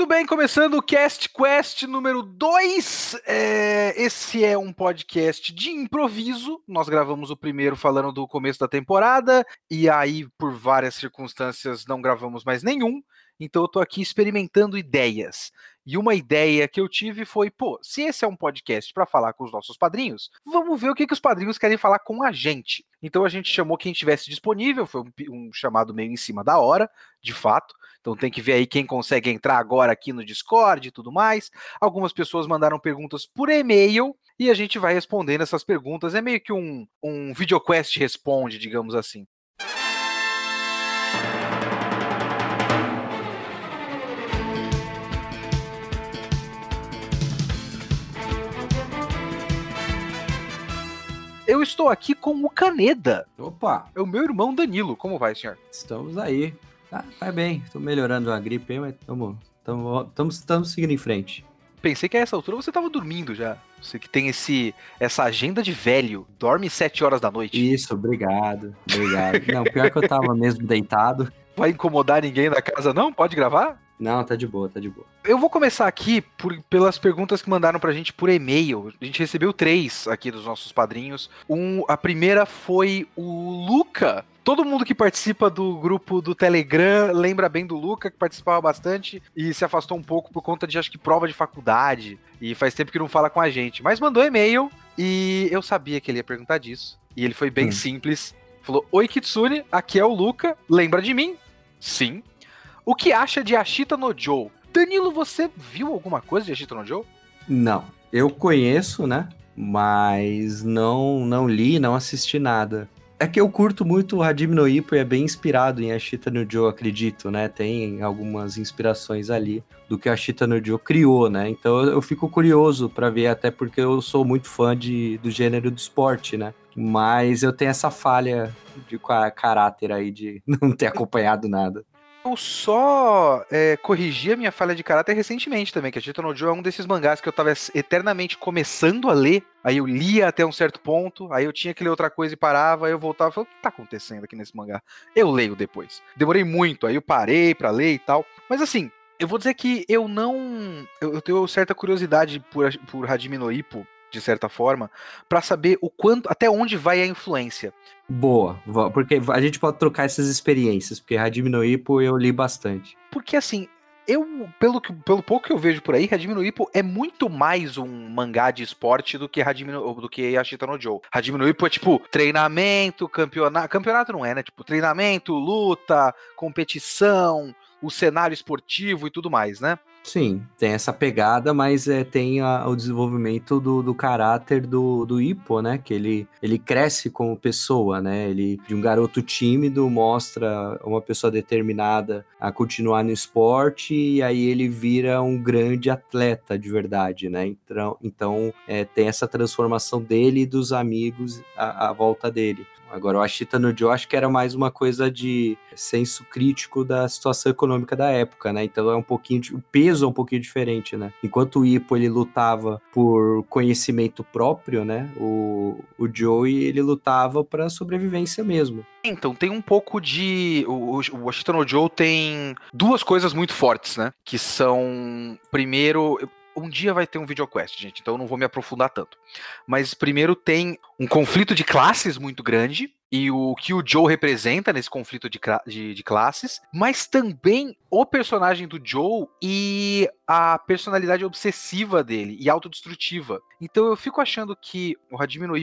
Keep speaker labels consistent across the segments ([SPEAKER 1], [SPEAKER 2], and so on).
[SPEAKER 1] Muito bem, começando o Cast Quest número 2. É, esse é um podcast de improviso. Nós gravamos o primeiro falando do começo da temporada, e aí, por várias circunstâncias, não gravamos mais nenhum. Então eu tô aqui experimentando ideias. E uma ideia que eu tive foi, pô, se esse é um podcast para falar com os nossos padrinhos, vamos ver o que, que os padrinhos querem falar com a gente. Então a gente chamou quem tivesse disponível, foi um, um chamado meio em cima da hora, de fato. Então tem que ver aí quem consegue entrar agora aqui no Discord e tudo mais. Algumas pessoas mandaram perguntas por e-mail e a gente vai respondendo essas perguntas. É meio que um, um videoquest responde, digamos assim. Eu estou aqui com o Caneda.
[SPEAKER 2] Opa!
[SPEAKER 1] É o meu irmão Danilo. Como vai, senhor?
[SPEAKER 2] Estamos aí. Tá, vai bem. Estou melhorando a gripe aí, mas estamos seguindo em frente.
[SPEAKER 1] Pensei que a essa altura você estava dormindo já. Você que tem esse, essa agenda de velho. Dorme sete horas da noite.
[SPEAKER 2] Isso, obrigado. Obrigado. não, pior que eu tava mesmo deitado.
[SPEAKER 1] Vai incomodar ninguém na casa, não? Pode gravar?
[SPEAKER 2] Não, tá de boa, tá de boa.
[SPEAKER 1] Eu vou começar aqui por, pelas perguntas que mandaram pra gente por e-mail. A gente recebeu três aqui dos nossos padrinhos. Um, a primeira foi o Luca. Todo mundo que participa do grupo do Telegram lembra bem do Luca, que participava bastante e se afastou um pouco por conta de, acho que, prova de faculdade. E faz tempo que não fala com a gente. Mas mandou e-mail e eu sabia que ele ia perguntar disso. E ele foi bem hum. simples. Falou: Oi, Kitsune, aqui é o Luca. Lembra de mim? Sim. O que acha de Ashita no Joe? Danilo, você viu alguma coisa de Ashita no Joe?
[SPEAKER 2] Não. Eu conheço, né? Mas não não li, não assisti nada. É que eu curto muito o Hajime no Ippo e é bem inspirado em Ashita no Joe, acredito, né? Tem algumas inspirações ali do que a Ashita no Joe criou, né? Então eu fico curioso para ver, até porque eu sou muito fã de, do gênero do esporte, né? Mas eu tenho essa falha de caráter aí de não ter acompanhado nada.
[SPEAKER 1] Eu só é, corrigi a minha falha de caráter recentemente também, que a Tita no Joe é um desses mangás que eu tava eternamente começando a ler, aí eu lia até um certo ponto, aí eu tinha que ler outra coisa e parava, aí eu voltava e falava, o que tá acontecendo aqui nesse mangá? Eu leio depois. Demorei muito, aí eu parei pra ler e tal. Mas assim, eu vou dizer que eu não... Eu, eu tenho certa curiosidade por, por Hajime no Ippo, de certa forma, para saber o quanto, até onde vai a influência.
[SPEAKER 2] Boa, porque a gente pode trocar essas experiências, porque Hajime no Ippo eu li bastante.
[SPEAKER 1] Porque assim, eu, pelo, que, pelo pouco que eu vejo por aí, Hajime no Ippo é muito mais um mangá de esporte do que Hajime no, do que Ashita no Joe. Hajime no Ippo é tipo treinamento, campeonato, campeonato não é, né? Tipo treinamento, luta, competição, o cenário esportivo e tudo mais, né?
[SPEAKER 2] Sim, tem essa pegada, mas é, tem a, o desenvolvimento do, do caráter do, do Hippo, né? Que ele, ele cresce como pessoa, né? Ele, de um garoto tímido, mostra uma pessoa determinada a continuar no esporte e aí ele vira um grande atleta de verdade, né? Então, então é, tem essa transformação dele e dos amigos à, à volta dele. Agora, o Ashita no Joe acho que era mais uma coisa de senso crítico da situação econômica da época, né? Então é um pouquinho, de, o peso é um pouquinho diferente, né? Enquanto o Ippo ele lutava por conhecimento próprio, né? O, o Joey ele lutava para sobrevivência mesmo.
[SPEAKER 1] Então, tem um pouco de. O, o Ashita no Joe tem duas coisas muito fortes, né? Que são. Primeiro, um dia vai ter um videoquest, gente, então eu não vou me aprofundar tanto. Mas primeiro tem um conflito de classes muito grande, e o que o Joe representa nesse conflito de, de, de, classes, mas também o personagem do Joe e a personalidade obsessiva dele e autodestrutiva. Então eu fico achando que o Hajime no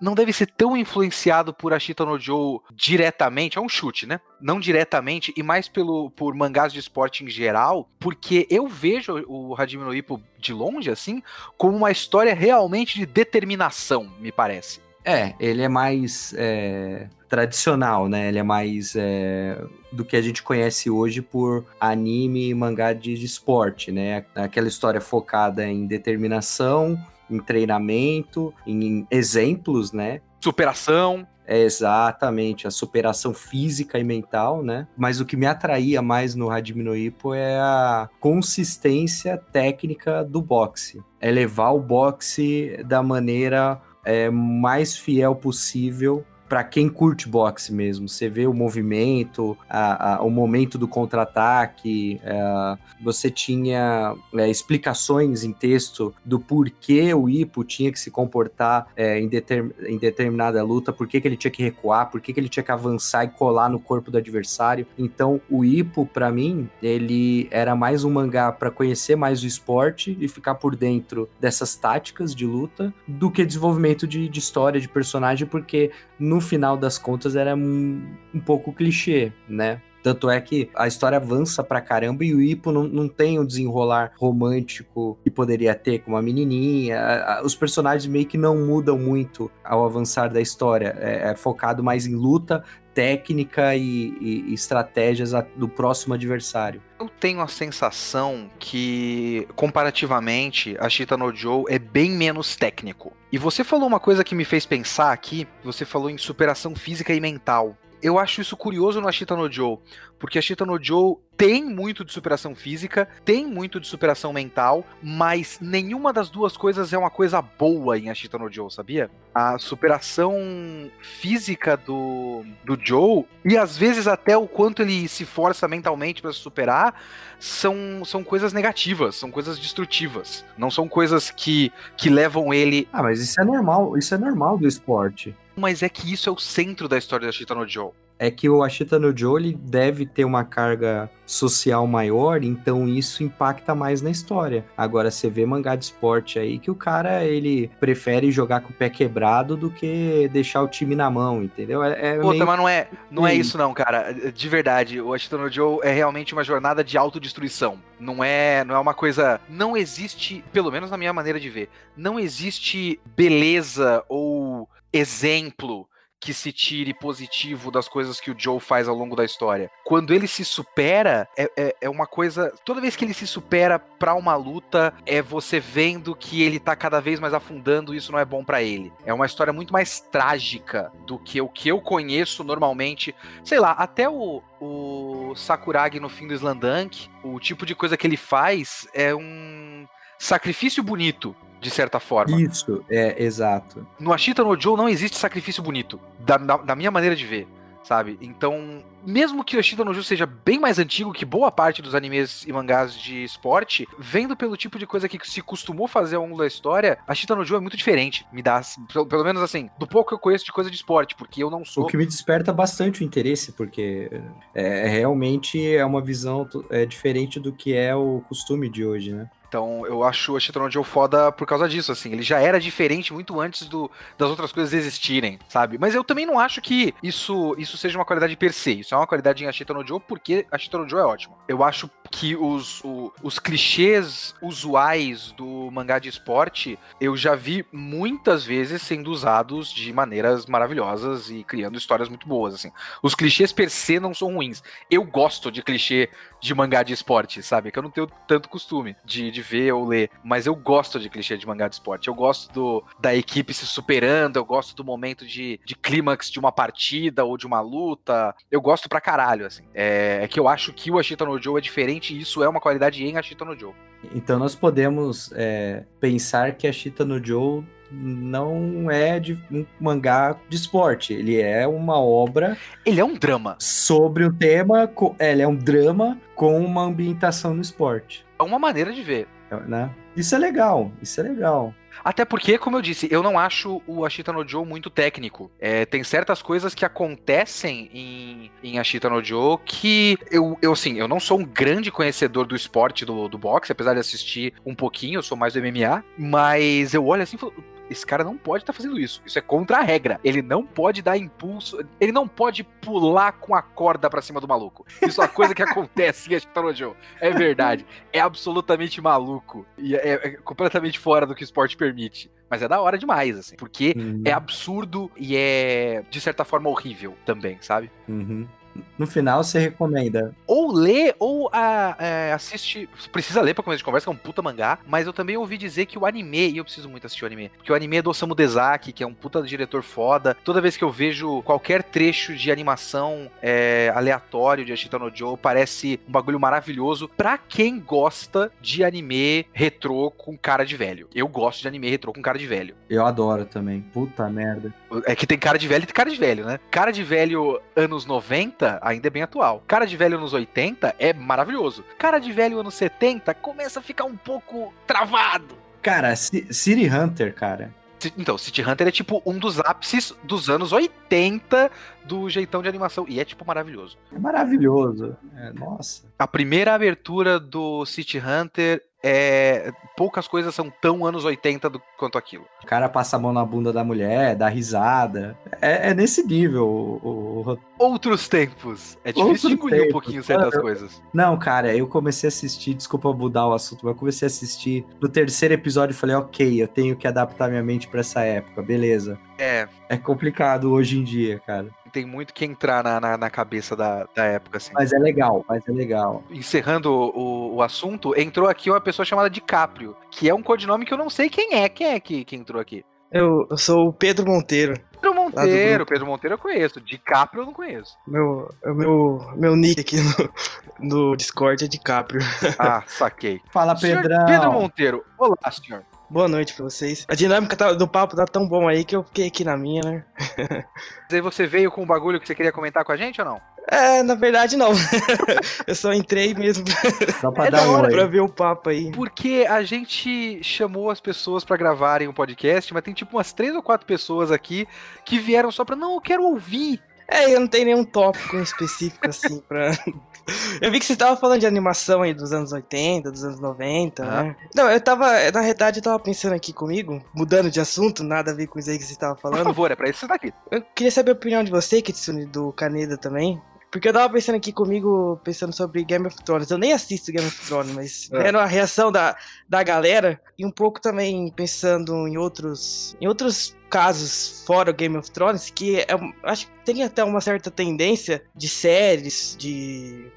[SPEAKER 1] não deve ser tão influenciado por Ashita no Joe diretamente, é um chute, né? Não diretamente e mais pelo por mangás de esporte em geral, porque eu vejo o Hajime no de longe assim como uma história realmente de determinação, me parece.
[SPEAKER 2] É, ele é mais é, tradicional, né? Ele é mais é, do que a gente conhece hoje por anime e mangá de, de esporte, né? Aquela história focada em determinação, em treinamento, em exemplos, né?
[SPEAKER 1] Superação.
[SPEAKER 2] É exatamente, a superação física e mental, né? Mas o que me atraía mais no Hajime no Ippo é a consistência técnica do boxe. É levar o boxe da maneira é, mais fiel possível para quem curte boxe mesmo. Você vê o movimento, a, a, o momento do contra-ataque, é, você tinha é, explicações em texto do porquê o Ipo tinha que se comportar é, em, determ, em, determinada luta, por que ele tinha que recuar, por que ele tinha que avançar e colar no corpo do adversário. Então, o Ipo, para mim, ele era mais um mangá para conhecer mais o esporte e ficar por dentro dessas táticas de luta do que desenvolvimento de, de história, de personagem, porque no final das contas era um, um pouco clichê, né? Tanto é que a história avança pra caramba e o Ipo não, não tem o desenrolar romântico que poderia ter com uma menininha. Os personagens meio que não mudam muito ao avançar da história. É, é focado mais em luta, técnica e, e, estratégias do próximo adversário.
[SPEAKER 1] Eu tenho a sensação que, comparativamente, a Chita no Joe é bem menos técnico. E você falou uma coisa que me fez pensar aqui, você falou em superação física e mental eu acho isso curioso no Ashita no Joe, porque a Ashita no Joe tem muito de superação física, tem muito de superação mental, mas nenhuma das duas coisas é uma coisa boa em Ashita no Joe, sabia? A superação física do, do Joe, e às vezes até o quanto ele se força mentalmente para se superar, são, são coisas negativas, são coisas destrutivas. Não são coisas que, que levam ele.
[SPEAKER 2] Ah, mas isso é normal, isso é normal do esporte
[SPEAKER 1] mas é que isso é o centro da história da Ashita no Joe.
[SPEAKER 2] É que o Ashita no Joe ele deve ter uma carga social maior, então isso impacta mais na história. Agora você vê mangá de esporte aí que o cara ele prefere jogar com o pé quebrado do que deixar o time na mão, entendeu?
[SPEAKER 1] É, é Puta, meio... mas não é, não é isso não, cara. De verdade, o Ashita no Joe é realmente uma jornada de autodestruição. Não é, não é uma coisa, não existe, pelo menos na minha maneira de ver, não existe beleza ou exemplo que se tire positivo das coisas que o Joe faz ao longo da história. Quando ele se supera, é, é, é uma coisa. Toda vez que ele se supera pra uma luta, é você vendo que ele tá cada vez mais afundando e isso não é bom para ele. É uma história muito mais trágica do que o que eu conheço normalmente. Sei lá, até o, o Sakuragi no fim do Slandunk, o tipo de coisa que ele faz é um sacrifício bonito de certa forma.
[SPEAKER 2] Isso, é, exato.
[SPEAKER 1] No Ashita no Joe não existe sacrifício bonito, da, da, da minha maneira de ver, sabe? Então, mesmo que o Ashita no Joe seja bem mais antigo que boa parte dos animes e mangás de esporte, vendo pelo tipo de coisa que se costumou fazer ao longo da história, Ashita no Joe é muito diferente. Me dá, pelo, pelo, menos assim, do pouco que eu conheço de coisa de esporte, porque eu não sou.
[SPEAKER 2] O que me desperta bastante o interesse, porque é, realmente é uma visão é, diferente do que é o costume de hoje, né?
[SPEAKER 1] Então eu acho o Ashitron Joe foda por causa disso, assim. Ele já era diferente muito antes do, das outras coisas existirem, sabe? Mas eu também não acho que isso, isso seja uma qualidade per se. Isso é uma qualidade em Ashitron Joe porque Ashitron Joe é ótimo. Eu acho que os, o, os clichês usuais do mangá de esporte eu já vi muitas vezes sendo usados de maneiras maravilhosas e criando histórias muito boas, assim. Os clichês per se não são ruins. Eu gosto de clichê de mangá de esporte, sabe? Que eu não tenho tanto costume de, de ver ou ler. Mas eu gosto de clichê de mangá de esporte. Eu gosto do, da equipe se superando, eu gosto do momento de, de clímax de uma partida ou de uma luta. Eu gosto pra caralho, assim. É, é que eu acho que o Ashita no Joe é diferente e isso é uma qualidade em Ashita no Joe.
[SPEAKER 2] Então nós podemos é, pensar que a Ashita no Joe não é de um mangá de esporte. Ele é uma obra.
[SPEAKER 1] Ele é um drama.
[SPEAKER 2] Sobre o tema. É, ele é um drama com uma ambientação no esporte.
[SPEAKER 1] É uma maneira de ver.
[SPEAKER 2] Né? Isso é legal. Isso é legal.
[SPEAKER 1] Até porque, como eu disse, eu não acho o Ashita no Joe muito técnico. É, tem certas coisas que acontecem em, em Ashita no Joe que eu, eu, assim, eu não sou um grande conhecedor do esporte do, do boxe, apesar de assistir um pouquinho, eu sou mais do MMA, mas eu olho assim e falo, esse cara não pode estar tá fazendo isso. Isso é contra a regra. Ele não pode dar impulso, ele não pode pular com a corda para cima do maluco. Isso é uma coisa que acontece em Ashita Joe. É verdade. É absolutamente maluco. E é, é, completamente fora do que o esporte permite. Mas é da hora demais, assim. Porque uhum. é absurdo e é, de certa forma, horrível também, sabe?
[SPEAKER 2] Uhum. No final você recomenda.
[SPEAKER 1] Ou lê, ou a, é, assiste. Precisa ler pra começar de conversa, que é um puta mangá. Mas eu também ouvi dizer que o anime, e eu preciso muito assistir o anime, porque o anime é do Osamu Dezaki, que é um puta diretor foda. Toda vez que eu vejo qualquer trecho de animação é, aleatório de Ashita no Joe, parece um bagulho maravilhoso pra quem gosta de anime retrô com cara de velho. Eu gosto de anime retrô com cara de velho.
[SPEAKER 2] Eu adoro também. Puta merda.
[SPEAKER 1] É que tem cara de velho e tem cara de velho, né? Cara de velho anos 90 ainda é bem atual. Cara de velho anos 80 é maravilhoso. Cara de velho anos 70 começa a ficar um pouco travado.
[SPEAKER 2] Cara, City Hunter, cara.
[SPEAKER 1] Então, City Hunter é tipo um dos ápices dos anos 80 do jeitão de animação. E é tipo maravilhoso.
[SPEAKER 2] É maravilhoso. É, nossa.
[SPEAKER 1] A primeira abertura do City Hunter é, poucas coisas são tão anos 80 do, quanto aquilo.
[SPEAKER 2] O cara passa a mão na bunda da mulher, dá risada. É, é nesse nível. O, o...
[SPEAKER 1] Outros tempos. É difícil Outros de engolir tempos. um pouquinho certas eu... coisas.
[SPEAKER 2] Não, cara, eu comecei a assistir, desculpa mudar o assunto, mas eu comecei a assistir. No terceiro episódio, eu falei, ok, eu tenho que adaptar minha mente para essa época, beleza.
[SPEAKER 1] É.
[SPEAKER 2] É complicado hoje em dia, cara
[SPEAKER 1] tem muito que entrar na, na, na, cabeça da, da época, assim.
[SPEAKER 2] Mas é legal, mas é legal.
[SPEAKER 1] Encerrando o, o assunto, entrou aqui uma pessoa chamada DiCaprio, que é um codinome que eu não sei quem é. Quem é que, que entrou aqui?
[SPEAKER 3] Eu, eu sou o Pedro Monteiro.
[SPEAKER 1] Pedro Monteiro, Pedro Monteiro eu conheço. DiCaprio eu não conheço.
[SPEAKER 3] Meu, meu, meu nick aqui no, no Discord é DiCaprio.
[SPEAKER 1] Ah, saquei.
[SPEAKER 2] Fala, Pedrão.
[SPEAKER 1] Pedro Monteiro. Olá, senhor.
[SPEAKER 3] Boa noite pra vocês. A dinâmica tá, do papo tá tão bom aí que eu fiquei aqui na minha, né?
[SPEAKER 1] Mas aí você veio com um bagulho que você queria comentar com a gente ou não?
[SPEAKER 3] É, na verdade não. eu só entrei mesmo
[SPEAKER 2] só pra, é dar hora
[SPEAKER 3] pra ver o papo aí.
[SPEAKER 1] Porque a gente chamou as pessoas para gravarem o um podcast, mas tem tipo umas três ou quatro pessoas aqui que vieram só pra, não, eu quero ouvir.
[SPEAKER 3] É, eu não tenho nenhum tópico específico assim pra eu vi que você tava falando de animação aí dos anos 80, dos anos 90, ah. né? Não, eu tava, na verdade, eu tava pensando aqui comigo, mudando de assunto, nada a ver com isso aí que você tava falando. Por
[SPEAKER 1] favor, é pra isso que você tá aqui.
[SPEAKER 3] Eu queria saber a opinião de você, Kitsune, do Caneda também. Porque eu tava pensando aqui comigo, pensando sobre Game of Thrones. Eu nem assisto Game of Thrones, mas é. vendo a reação da, da galera e um pouco também pensando em outros, em outros casos fora o Game of Thrones, que é, acho que tem até uma certa tendência de séries, de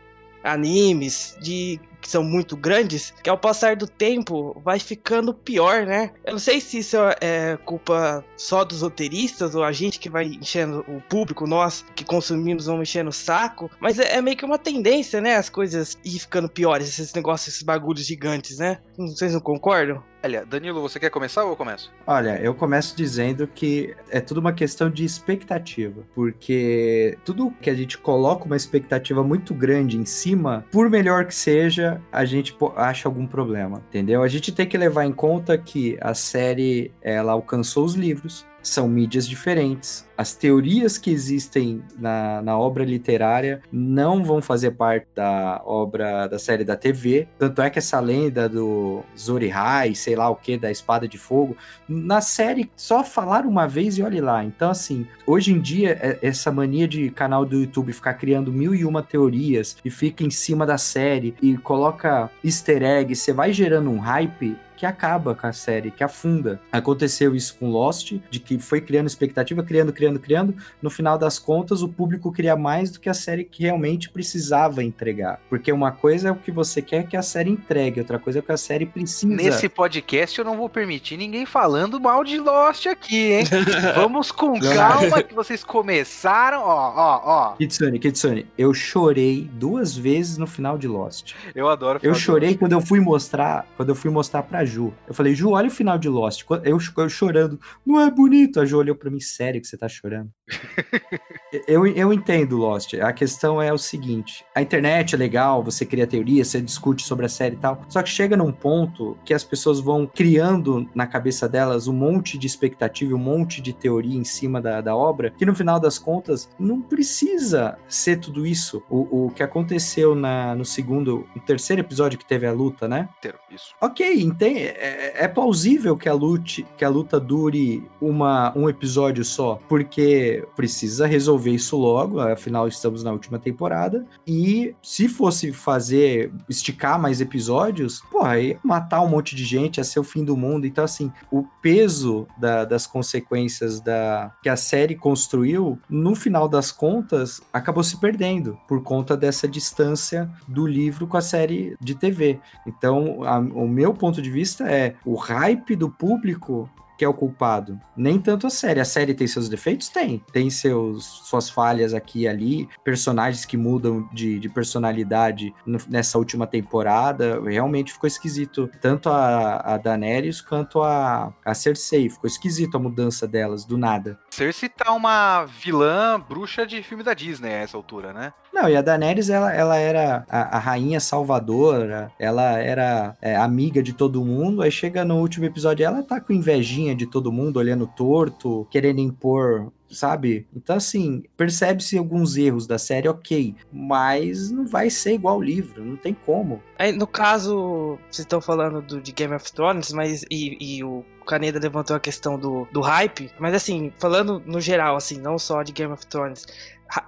[SPEAKER 3] animes de que são muito grandes, que ao passar do tempo vai ficando pior, né? Eu não sei se isso é culpa só dos roteiristas ou a gente que vai enchendo o público, nós que consumimos vamos enchendo o saco, mas é, é meio que uma tendência, né? As coisas ir ficando piores, esses negócios, esses bagulhos gigantes, né? Vocês não concordam?
[SPEAKER 1] Olha, Danilo, você quer começar ou eu começo?
[SPEAKER 2] Olha, eu começo dizendo que é tudo uma questão de expectativa, porque tudo que a gente coloca uma expectativa muito grande em cima, por melhor que seja, a gente acha algum problema, entendeu? A gente tem que levar em conta que a série ela alcançou os livros, são mídias diferentes. As teorias que existem na, na obra literária não vão fazer parte da obra da série da TV. Tanto é que essa lenda do Zorihai, sei lá o que, da espada de fogo, na série só falaram uma vez e olhe lá. Então, assim, hoje em dia, é, essa mania de canal do YouTube ficar criando mil e uma teorias e fica em cima da série e coloca easter egg, você vai gerando um hype que acaba com a série, que afunda. Aconteceu isso com Lost, de que foi criando expectativa, criando, criando, criando. No final das contas, o público queria mais do que a série que realmente precisava entregar. Porque uma coisa é o que você quer que a série entregue, outra coisa é o que a série precisa.
[SPEAKER 1] Nesse podcast eu não vou permitir ninguém falando mal de Lost aqui, hein? Vamos com calma que vocês começaram, ó, ó, ó.
[SPEAKER 2] Kitsune, Kitsune, eu chorei duas vezes no final de Lost.
[SPEAKER 1] Eu adoro.
[SPEAKER 2] Eu chorei quando eu fui mostrar, quando eu fui mostrar pra Ju. Eu falei, Ju, olha o final de Lost. Eu, eu chorando. Não é bonito. A Ju olhou pra mim, sério que você tá chorando? eu, eu entendo Lost. A questão é o seguinte: a internet é legal, você cria teoria, você discute sobre a série e tal. Só que chega num ponto que as pessoas vão criando na cabeça delas um monte de expectativa, um monte de teoria em cima da, da obra, que no final das contas não precisa ser tudo isso. O, o que aconteceu na, no segundo, no terceiro episódio que teve a luta, né?
[SPEAKER 1] Isso.
[SPEAKER 2] Ok, entende? É, é, plausível que a, luta, que a luta dure uma, um episódio só, porque precisa resolver isso logo, afinal estamos na última temporada. E se fosse fazer, esticar mais episódios, pô, aí matar um monte de gente, ia ser o fim do mundo. Então, assim, o peso da, das consequências da que a série construiu, no final das contas, acabou se perdendo por conta dessa distância do livro com a série de TV. Então, a, o meu ponto de vista é o hype do público que é o culpado. Nem tanto a série. A série tem seus defeitos? Tem. Tem seus, suas falhas aqui e ali, personagens que mudam de, de personalidade nessa última temporada. Realmente ficou esquisito. Tanto a, a Daenerys quanto a, a Cersei. Ficou esquisito a mudança delas, do nada.
[SPEAKER 1] Cersei tá uma vilã bruxa de filme da Disney a essa altura, né?
[SPEAKER 2] Não, e a Daenerys, ela, ela era a, a rainha salvadora, ela era é, amiga de todo mundo, aí chega no último episódio, ela tá com invejinha de todo mundo, olhando torto, querendo impor sabe? Então, assim, percebe-se alguns erros da série, ok, mas não vai ser igual o livro, não tem como.
[SPEAKER 3] No caso, vocês estão falando do, de Game of Thrones, mas e, e o Caneda levantou a questão do, do hype, mas assim, falando no geral, assim, não só de Game of Thrones,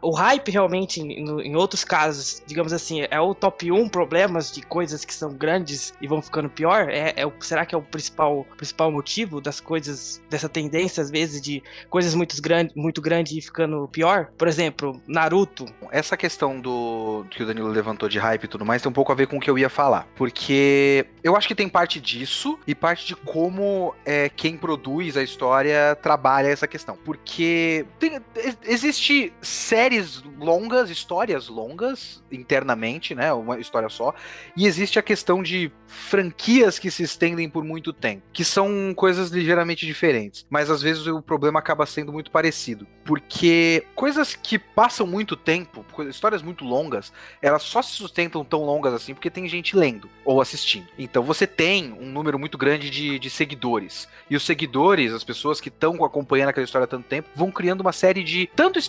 [SPEAKER 3] o hype realmente, em, outros casos, digamos assim, é o top 1 problemas de coisas que são grandes e vão ficando pior? É, é o, será que é o principal, principal motivo das coisas, dessa tendência, às vezes, de coisas muito, grande, muito grandes e ficando pior? Por exemplo, Naruto.
[SPEAKER 1] Essa questão do que o Danilo levantou de hype e tudo mais tem um pouco a ver com o que eu ia falar. Porque eu acho que tem parte disso e parte de como é, quem produz a história trabalha essa questão. Porque tem, existe séries longas, histórias longas, internamente, né? Uma história só. E existe a questão de franquias que se estendem por muito tempo, que são coisas ligeiramente diferentes. Mas às vezes o problema acaba sendo muito parecido. Porque coisas que passam muito tempo, histórias muito longas, elas só se sustentam tão longas assim porque tem gente lendo ou assistindo. Então você tem um número muito grande de, de seguidores. E os seguidores, as pessoas que estão acompanhando aquela história há tanto tempo, vão criando uma série de tanto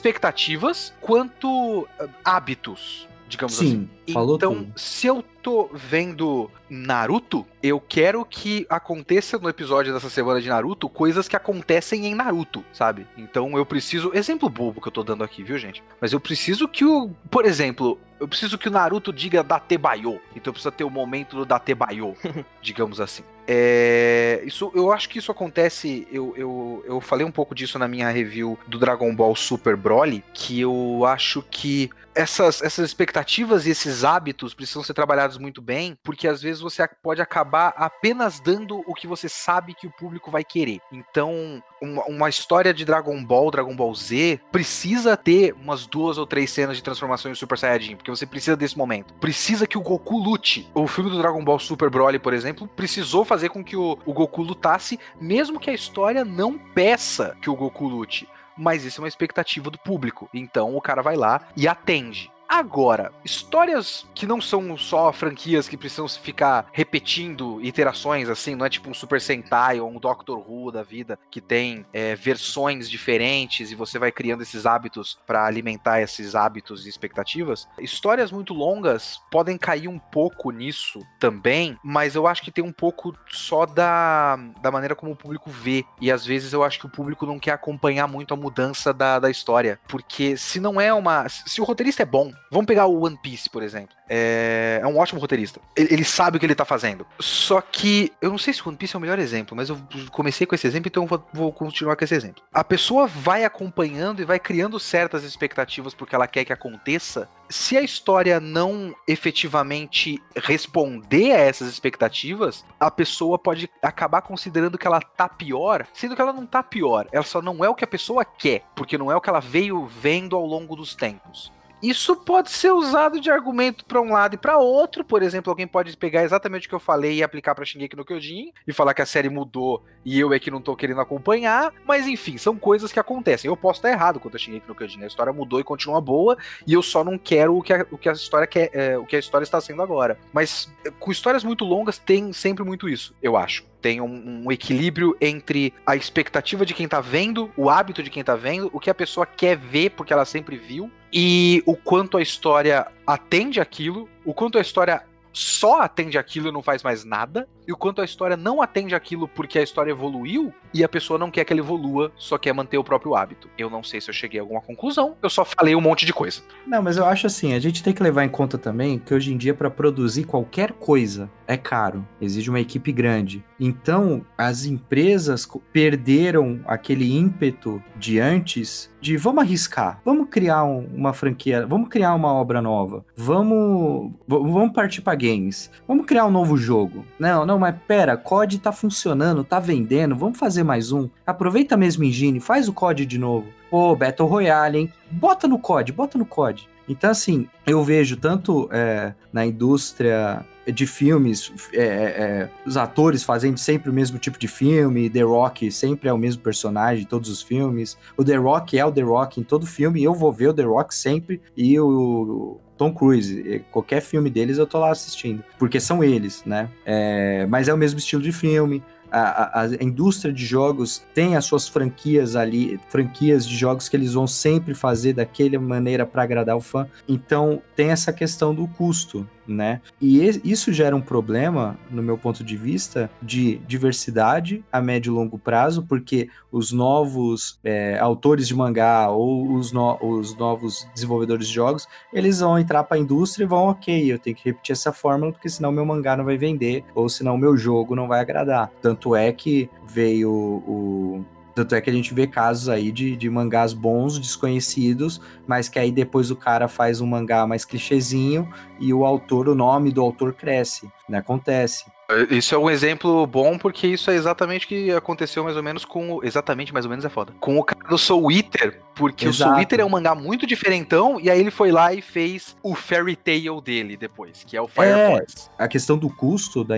[SPEAKER 1] quanto uh, hábitos, digamos
[SPEAKER 2] Sim,
[SPEAKER 1] assim.
[SPEAKER 2] Falou
[SPEAKER 1] então,
[SPEAKER 2] tudo.
[SPEAKER 1] se eu tô vendo Naruto, eu quero que aconteça no episódio dessa semana de Naruto coisas que acontecem em Naruto, sabe? Então eu preciso. Exemplo bobo que eu tô dando aqui, viu, gente? Mas eu preciso que o. Por exemplo, eu preciso que o Naruto diga Datebayo. Então precisa ter o momento do Datebayo, digamos assim. É, isso, eu acho que isso acontece. Eu, eu, eu falei um pouco disso na minha review do Dragon Ball Super Broly, que eu acho que essas, essas expectativas e esses hábitos precisam ser trabalhados muito bem, porque às vezes você pode acabar apenas dando o que você sabe que o público vai querer. Então, uma, uma, história de Dragon Ball, Dragon Ball Z, precisa ter umas duas ou três cenas de transformação em Super Saiyajin, porque você precisa desse momento. Precisa que o Goku lute. O filme do Dragon Ball Super Broly, por exemplo, precisou fazer com que o, o Goku lutasse, mesmo que a história não peça que o Goku lute mas isso é uma expectativa do público. Então o cara vai lá e atende. Agora, histórias que não são só franquias que precisam ficar repetindo iterações, assim, não é tipo um Super Sentai ou um Doctor Who da vida, que tem é, versões diferentes e você vai criando esses hábitos para alimentar esses hábitos e expectativas. Histórias muito longas podem cair um pouco nisso também, mas eu acho que tem um pouco só da, da maneira como o público vê. E às vezes eu acho que o público não quer acompanhar muito a mudança da, da história. Porque se não é uma. Se o roteirista é bom, Vamos pegar o One Piece, por exemplo. É, é um ótimo roteirista. Ele, ele, sabe o que ele tá fazendo. Só que eu não sei se o One Piece é o melhor exemplo, mas eu comecei com esse exemplo, então eu vou, vou continuar com esse exemplo. A pessoa vai acompanhando e vai criando certas expectativas porque ela quer que aconteça. Se a história não efetivamente responder a essas expectativas, a pessoa pode acabar considerando que ela tá pior, sendo que ela não tá pior. Ela só não é o que a pessoa quer, porque não é o que ela veio vendo ao longo dos tempos. Isso pode ser usado de argumento para um lado e para outro. Por exemplo, alguém pode pegar exatamente o que eu falei e aplicar para Shingeki no Kyojin e falar que a série mudou e eu é que não tô querendo acompanhar. Mas enfim, são coisas que acontecem. Eu posso estar errado quanto a Shingeki no Kyojin. A história mudou e continua boa e eu só não quero o que a, o que a história quer, é, o que a história está sendo agora. Mas com histórias muito longas tem sempre muito isso, eu acho tem um, um, equilíbrio entre a expectativa de quem tá vendo, o hábito de quem tá vendo, o que a pessoa quer ver porque ela sempre viu, e o quanto a história atende aquilo, o quanto a história só atende aquilo e não faz mais nada, e o quanto a história não atende aquilo porque a história evoluiu e a pessoa não quer que ela evolua, só quer manter o próprio hábito. Eu não sei se eu cheguei a alguma conclusão, eu só falei um monte de coisa.
[SPEAKER 2] Não, mas eu acho assim, a gente tem que levar em conta também que hoje em dia para produzir qualquer coisa é caro, exige uma equipe grande. Então, as empresas perderam aquele ímpeto de antes de vamos arriscar, vamos criar um, uma franquia, vamos criar uma obra nova, vamos vamos partir para games, vamos criar um novo jogo. Não, não, mas pera, COD tá funcionando, tá vendendo, vamos fazer mais um. Aproveita a mesma engine, faz o COD de novo. Pô, Battle Royale, hein? Bota no COD, bota no COD. Então, assim, eu vejo tanto é, na indústria de filmes, é, é, é, os atores fazendo sempre o mesmo tipo de filme, The Rock sempre é o mesmo personagem em todos os filmes, o The Rock é o The Rock em todo filme, eu vou ver o The Rock sempre, e o, Tom Cruise. Qualquer filme deles eu tô lá assistindo. Porque são eles, né? É, mas é o mesmo estilo de filme a, a, indústria de jogos tem as suas franquias ali, franquias de jogos que eles vão sempre fazer daquela maneira para agradar o fã. Então tem essa questão do custo, né? E isso gera um problema, no meu ponto de vista, de diversidade a médio e longo prazo, porque os novos é, autores de mangá ou os, no, os novos desenvolvedores de jogos, eles vão entrar para a indústria e vão, ok, eu tenho que repetir essa fórmula, porque senão meu mangá não vai vender, ou senão meu jogo não vai agradar. Tanto é que veio o tanto é que a gente vê casos aí de, de mangás bons, desconhecidos, mas que aí depois o cara faz um mangá mais clichêzinho e o autor, o nome do autor cresce, né? Acontece.
[SPEAKER 1] Isso é um exemplo bom porque isso é exatamente o que aconteceu mais ou menos com. Exatamente, mais ou menos é foda. Com o cara do Soul Eater. Porque Exato. o Soul Eater é um mangá muito diferentão, e aí ele foi lá e fez o Fairy Tail dele depois, que é o Fire é, Force.
[SPEAKER 2] A questão do custo da,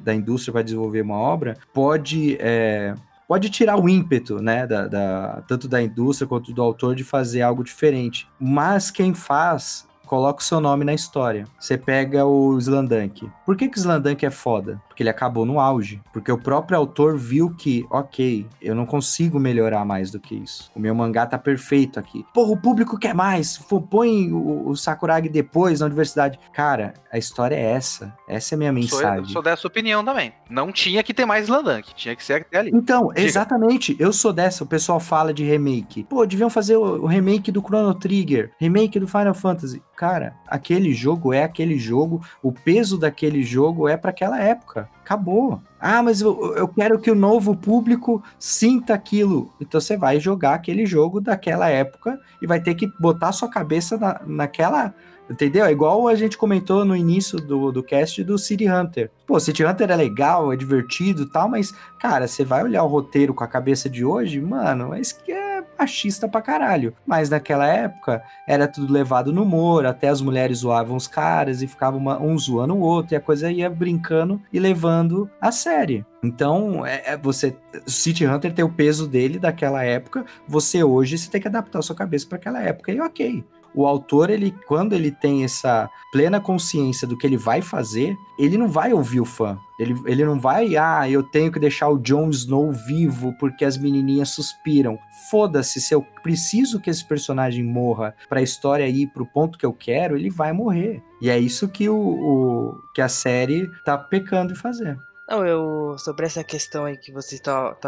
[SPEAKER 2] da indústria para desenvolver uma obra pode. É pode tirar o ímpeto, né, da, da, tanto da indústria quanto do autor de fazer algo diferente. Mas quem faz coloca o seu nome na história. Você pega o Slandank. Por que, que o Slandank é foda? Porque ele acabou no auge. Porque o próprio autor viu que, ok, eu não consigo melhorar mais do que isso. O meu mangá tá perfeito aqui. Porra, o público quer mais. Põe o, o Sakuragi depois na universidade. Cara, a história é essa. Essa é a minha mensagem.
[SPEAKER 1] Sou, sou dessa opinião também. Não tinha que ter mais Slandank. Tinha que ser até ali.
[SPEAKER 2] Então, Diga. exatamente. Eu sou dessa. O pessoal fala de remake. Pô, deviam fazer o, o remake do Chrono Trigger. Remake do Final Fantasy cara, aquele jogo é aquele jogo, o peso daquele jogo é para aquela época. Acabou. Ah, mas eu, eu, quero que o novo público sinta aquilo. Então você vai jogar aquele jogo daquela época e vai ter que botar sua cabeça na, naquela Entendeu? É igual a gente comentou no início do, do cast do City Hunter. Pô, City Hunter é legal, é divertido e tal, mas, cara, você vai olhar o roteiro com a cabeça de hoje, mano, é, é machista pra caralho. Mas naquela época era tudo levado no humor, até as mulheres zoavam os caras e ficavam uma, um zoando o outro, e a coisa ia brincando e levando a série. Então, é, é, você. City Hunter tem o peso dele daquela época. Você hoje você tem que adaptar a sua cabeça para aquela época. E ok o autor, ele, quando ele tem essa plena consciência do que ele vai fazer, ele não vai ouvir o fã. Ele, ele não vai, ah, eu tenho que deixar o Jon Snow vivo porque as menininhas suspiram. Foda-se, se eu preciso que esse personagem morra pra história ir pro ponto que eu quero, ele vai morrer. E é isso que, o, o que a série tá pecando em fazer.
[SPEAKER 3] Não, eu. Sobre essa questão aí que vocês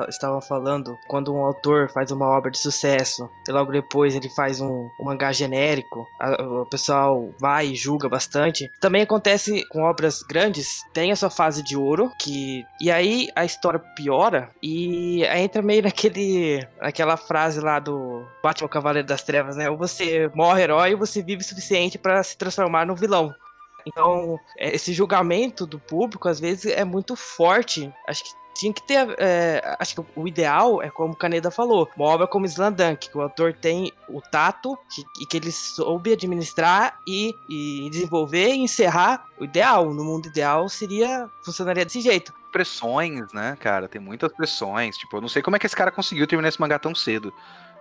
[SPEAKER 3] estavam falando, quando um autor faz uma obra de sucesso e logo depois ele faz um, um mangá genérico, a, o pessoal vai e julga bastante. Também acontece com obras grandes, tem a sua fase de ouro, que. E aí a história piora e entra meio naquele. naquela frase lá do Batman Cavaleiro das Trevas, né? Ou você morre herói ou você vive o suficiente para se transformar no vilão. Então, é, esse julgamento do público, às vezes, é muito forte. Acho que tinha que ter. É, acho que o ideal é como o Caneda falou: uma obra como Slandunk, que o autor tem o tato que, e que ele soube administrar e, e desenvolver e encerrar. O ideal, no mundo ideal, seria. funcionaria desse jeito.
[SPEAKER 1] Pressões, né, cara? Tem muitas pressões. Tipo, eu não sei como é que esse cara conseguiu terminar esse mangá tão cedo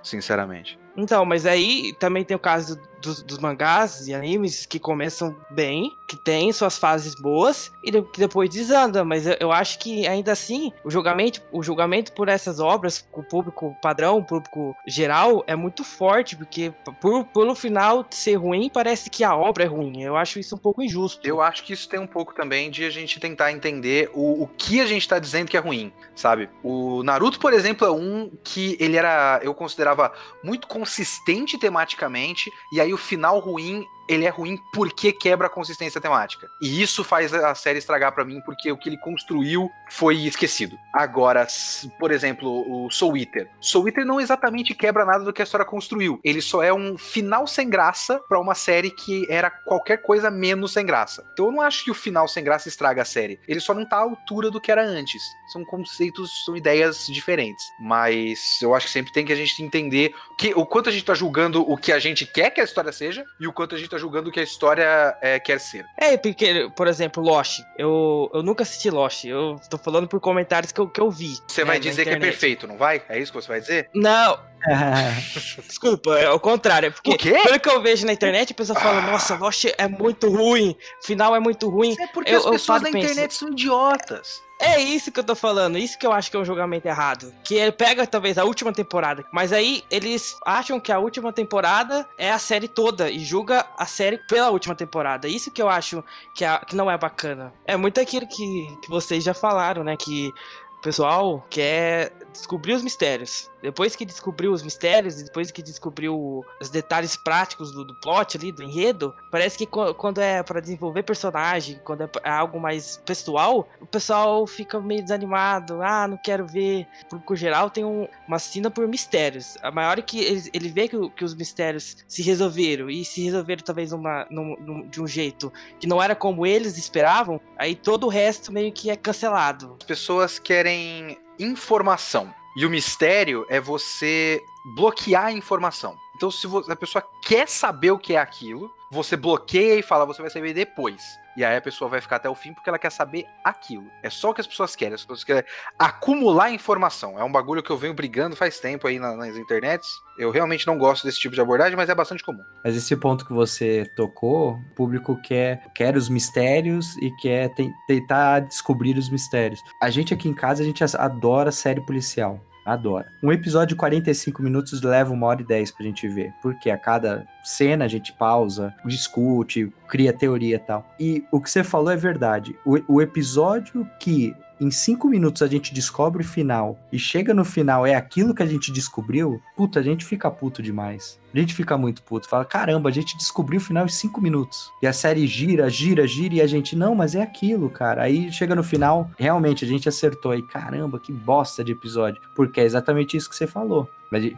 [SPEAKER 1] sinceramente.
[SPEAKER 3] Então, mas aí também tem o caso dos, dos, mangás e animes que começam bem, que tem suas fases boas e de, que depois desanda. Mas eu, eu, acho que ainda assim o julgamento, o julgamento por essas obras, com o público padrão, o público geral, é muito forte, porque por, pelo final ser ruim, parece que a obra é ruim. Eu acho isso um pouco injusto.
[SPEAKER 1] Eu acho que isso tem um pouco também de a gente tentar entender o, o que a gente tá dizendo que é ruim, sabe? O Naruto, por exemplo, é um que ele era, eu considerava muito consistente tematicamente, e aí o final ruim ele é ruim porque quebra a consistência temática. E isso faz a série estragar para mim, porque o que ele construiu foi esquecido. Agora, por exemplo, o Soul Eater. Soul Eater não exatamente quebra nada do que a história construiu. Ele só é um final sem graça para uma série que era qualquer coisa menos sem graça. Então eu não acho que o final sem graça estraga a série. Ele só não tá à altura do que era antes. São conceitos, são ideias diferentes. Mas eu acho que sempre tem que a gente entender que, o quanto a gente tá julgando o que a gente quer que a história seja e o quanto a gente tá julgando o que a história é, quer ser.
[SPEAKER 3] É, porque, por exemplo, Lost. Eu, eu nunca assisti Lost. Eu tô falando por comentários que eu, que eu vi.
[SPEAKER 1] Você né, vai dizer que é perfeito, não vai? É isso que você vai dizer?
[SPEAKER 3] Não. Desculpa, é o contrário. É porque
[SPEAKER 1] o quê?
[SPEAKER 3] pelo que eu vejo na internet, a pessoa fala, nossa, Lost é muito ruim, final é muito ruim.
[SPEAKER 1] É porque eu, as pessoas na internet são idiotas.
[SPEAKER 3] É isso que eu tô falando, isso que eu acho que é um julgamento errado. Que ele pega talvez a última temporada, mas aí eles acham que a última temporada é a série toda e julga a série pela última temporada. Isso que eu acho que, é, que não é bacana. É muito aquilo que, que vocês já falaram, né? Que o pessoal quer descobrir os mistérios. Depois que descobriu os mistérios, depois que descobriu os detalhes práticos do, do plot ali, do enredo, parece que quando é para desenvolver personagem, quando é algo mais pessoal, o pessoal fica meio desanimado. Ah, não quero ver. Porque, geral, tem um, uma cena por mistérios. A maior é que ele, ele vê que, que, os mistérios se resolveram, e se resolveram talvez uma, num, num, de um jeito que não era como eles esperavam, aí todo o resto meio que é cancelado.
[SPEAKER 1] As pessoas querem informação. E o mistério é você bloquear a informação. Então, se a pessoa quer saber o que é aquilo, você bloqueia e fala, você vai saber depois. E aí a pessoa vai ficar até o fim porque ela quer saber aquilo. É só o que as pessoas querem. As pessoas querem acumular informação. É um bagulho que eu venho brigando faz tempo aí nas internets. Eu realmente não gosto desse tipo de abordagem, mas é bastante comum.
[SPEAKER 2] Mas esse ponto que você tocou, o público quer, quer os mistérios e quer tentar descobrir os mistérios. A gente aqui em casa, a gente adora série policial. Adora. Um episódio de 45 minutos leva uma hora e 10 pra gente ver. Porque a cada cena a gente pausa, discute, cria teoria e tal. E o que você falou é verdade. O, o episódio que em cinco minutos a gente descobre o final e chega no final é aquilo que a gente descobriu, puta, a gente fica puto demais. A gente fica muito puto. Fala, caramba, a gente descobriu o final em cinco minutos. E a série gira, gira, gira, e a gente, não, mas é aquilo, cara. Aí chega no final, realmente a gente acertou aí. Caramba, que bosta de episódio. Porque é exatamente isso que você falou. Mas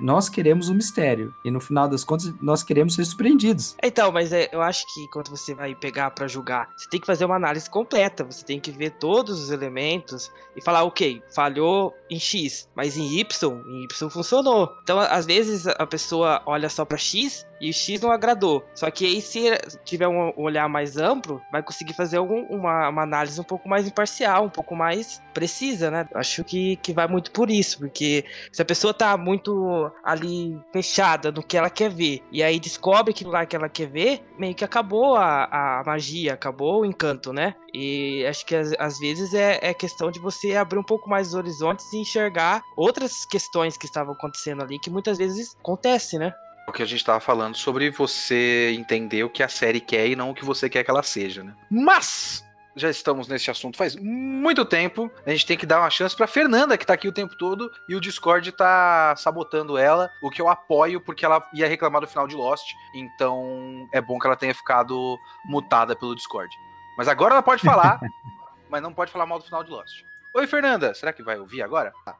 [SPEAKER 2] nós queremos o um mistério. E no final das contas, nós queremos ser surpreendidos.
[SPEAKER 3] Então, mas é, eu acho que quando você vai pegar para julgar, você tem que fazer uma análise completa. Você tem que ver todos os elementos e falar, ok, falhou em X, mas em Y, em Y funcionou. Então, às vezes, a pessoa olha só para X e o X não agradou. Só que aí, se tiver um olhar mais amplo, vai conseguir fazer uma, uma, análise um pouco mais imparcial, um pouco mais precisa, né? Acho que, que vai muito por isso, porque se a pessoa tá muito ali fechada no que ela quer ver, e aí descobre aquilo lá que ela quer ver, meio que acabou a, a magia, acabou o encanto, né? E acho que às, às vezes é, é questão de você abrir um pouco mais os horizontes e enxergar outras questões que estavam acontecendo ali, que muitas vezes acontece, né?
[SPEAKER 1] O que a gente estava falando sobre você entender o que a série quer e não o que você quer que ela seja, né? Mas já estamos nesse assunto faz muito tempo. A gente tem que dar uma chance para Fernanda, que tá aqui o tempo todo, e o Discord tá sabotando ela, o que eu apoio porque ela ia reclamar do final de Lost. Então é bom que ela tenha ficado mutada pelo Discord. Mas agora ela pode falar, mas não pode falar mal do final de Lost. Oi, Fernanda, será que vai ouvir agora? Tá.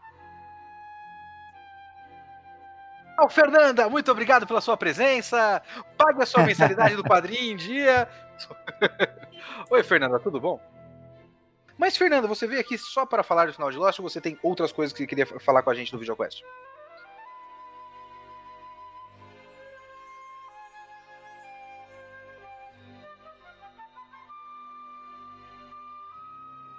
[SPEAKER 1] Oh, Fernanda, muito obrigado pela sua presença. Pague a sua mensalidade do padrinho em dia. Oi, Fernanda, tudo bom? Mas, Fernanda, você veio aqui só para falar do final de Lost ou você tem outras coisas que você queria falar com a gente no VideoQuest?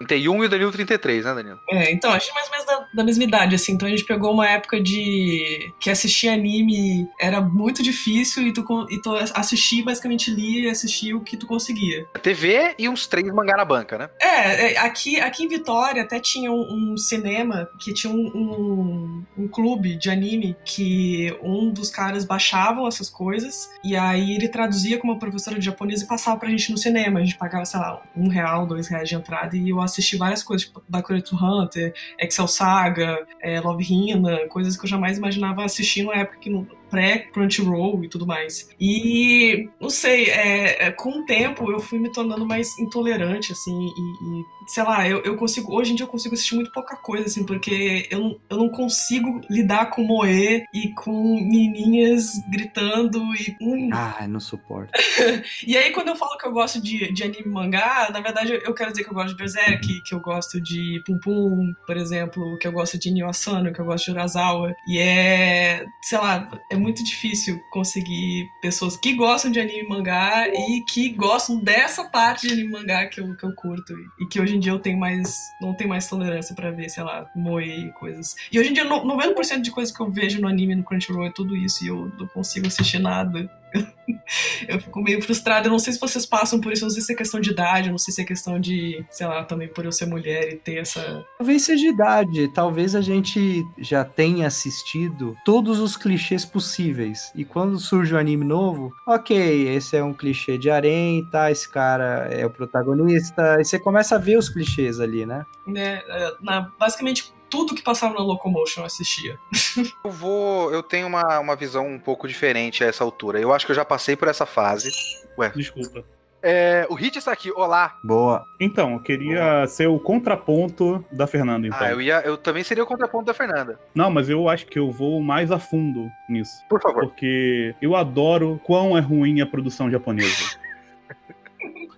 [SPEAKER 1] 31 e o Danilo 33, né, Danilo?
[SPEAKER 4] É, então, a é mais ou menos da, da, mesma idade, assim. Então a gente pegou uma época de. que assistir anime era muito difícil e tu, e tu assistia, basicamente lia e assistia o que tu conseguia.
[SPEAKER 1] TV e uns três mangá na banca, né?
[SPEAKER 4] É, é, aqui, aqui em Vitória até tinha um, um cinema que tinha um, um, um, clube de anime que um dos caras baixavam essas coisas e aí ele traduzia com uma professora de japonês e passava pra gente no cinema. A gente pagava, sei lá, um real, dois reais de entrada e eu assisti várias coisas, tipo Bakura Hunter, Excel Saga, é, Love Hina, coisas que eu jamais imaginava assistir numa época que pré-Crunchyroll e tudo mais. E, não sei, é, é, com o tempo eu fui me tornando mais intolerante, assim, e, e sei lá, eu, eu consigo, hoje em dia eu consigo assistir muito pouca coisa, assim, porque eu, eu não consigo lidar com Moe e com menininhas gritando e.
[SPEAKER 2] Hum. Ah, não suporto.
[SPEAKER 4] e aí, quando eu falo que eu gosto de, de anime mangá, na verdade eu quero dizer que eu gosto de Berserk, que eu gosto de Pum Pum, por exemplo, que eu gosto de Nio Asano, que eu gosto de Urasawa. E é, sei lá, é é muito difícil conseguir pessoas que gostam de anime mangá e que gostam dessa parte de anime mangá que eu, que eu curto. E que hoje em dia eu tenho mais. não tenho mais tolerância para ver, sei lá, moe e coisas. E hoje em dia 90% de coisas que eu vejo no anime no Crunchyroll é tudo isso e eu não consigo assistir nada. eu fico meio frustrada. Eu não sei se vocês passam por isso, não sei se é questão de idade, não sei se é questão de, sei lá, também por eu ser mulher e ter essa.
[SPEAKER 2] Talvez seja idade, talvez a gente já tenha assistido todos os clichês possíveis. E quando surge um anime novo, ok, esse é um clichê de harém, tá? Esse cara é o protagonista. E você começa a ver os clichês ali, né?
[SPEAKER 4] É, na, basicamente tudo que passava na Locomotion eu assistia.
[SPEAKER 1] eu vou. Eu tenho uma, uma visão um pouco diferente a essa altura. Eu acho que eu já passei por essa fase.
[SPEAKER 5] Ué. Desculpa.
[SPEAKER 1] É, o Hit está aqui, olá.
[SPEAKER 2] Boa.
[SPEAKER 5] Então, eu queria Boa. ser o contraponto da Fernanda, então.
[SPEAKER 1] Ah, eu, ia, eu também seria o contraponto da Fernanda.
[SPEAKER 5] Não, mas eu acho que eu vou mais a fundo nisso.
[SPEAKER 1] Por favor.
[SPEAKER 5] Porque eu adoro quão é ruim a produção japonesa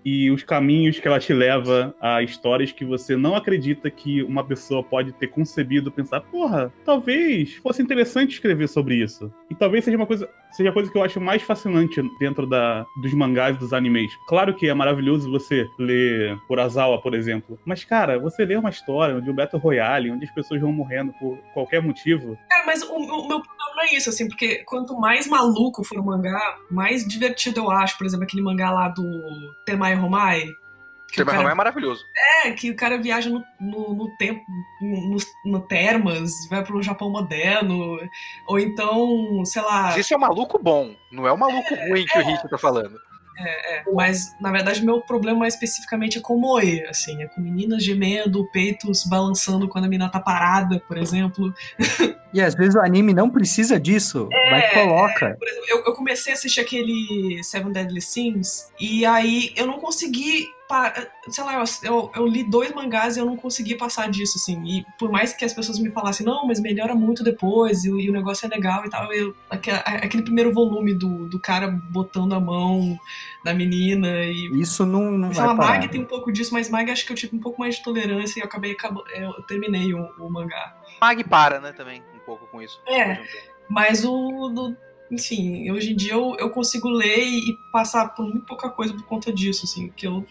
[SPEAKER 5] e os caminhos que ela te leva a histórias que você não acredita que uma pessoa pode ter concebido, pensar, porra, talvez fosse interessante escrever sobre isso. E talvez seja uma coisa, seja a coisa que eu acho mais fascinante dentro da, dos mangás dos animes. Claro que é maravilhoso você ler Urasawa, por exemplo, mas cara, você lê uma história de um Battle Royale, onde as pessoas vão morrendo por qualquer motivo.
[SPEAKER 4] Cara, mas o, o meu é isso, assim, porque quanto mais maluco for o mangá, mais divertido eu acho, por exemplo, aquele mangá lá do Temai Romai.
[SPEAKER 1] Temai Romai é maravilhoso.
[SPEAKER 4] É, que o cara viaja no, no, no tempo, no, no, Termas, vai pro Japão moderno, ou então, sei lá...
[SPEAKER 1] Isso é um maluco bom, não é o um maluco é, ruim que é, o Rich tá falando.
[SPEAKER 4] É, é. Mas, na verdade, meu problema mais especificamente é com Moe, assim. É com meninas gemendo, peitos balançando quando a menina tá parada, por exemplo.
[SPEAKER 2] E às vezes o anime não precisa disso, é, mas coloca.
[SPEAKER 4] Por exemplo, eu, eu comecei a assistir aquele Seven Deadly Sins, e aí eu não consegui sei lá, eu, eu, li dois mangás e eu não consegui passar disso, assim. E por mais que as pessoas me falassem, não, mas melhora muito depois, e, e o negócio é legal e tal, eu, aquele, aquele, primeiro volume do, do cara botando a mão na menina e.
[SPEAKER 2] Isso não, não
[SPEAKER 4] vai lá, Mag tem um pouco disso, mas Mag acho que eu tive um pouco mais de tolerância e eu acabei. Eu terminei o, o mangá.
[SPEAKER 1] Mag para, né, também, um pouco com isso.
[SPEAKER 4] É. Mas o. Do, enfim, hoje em dia eu, eu consigo ler e passar por muito pouca coisa por conta disso, assim, que eu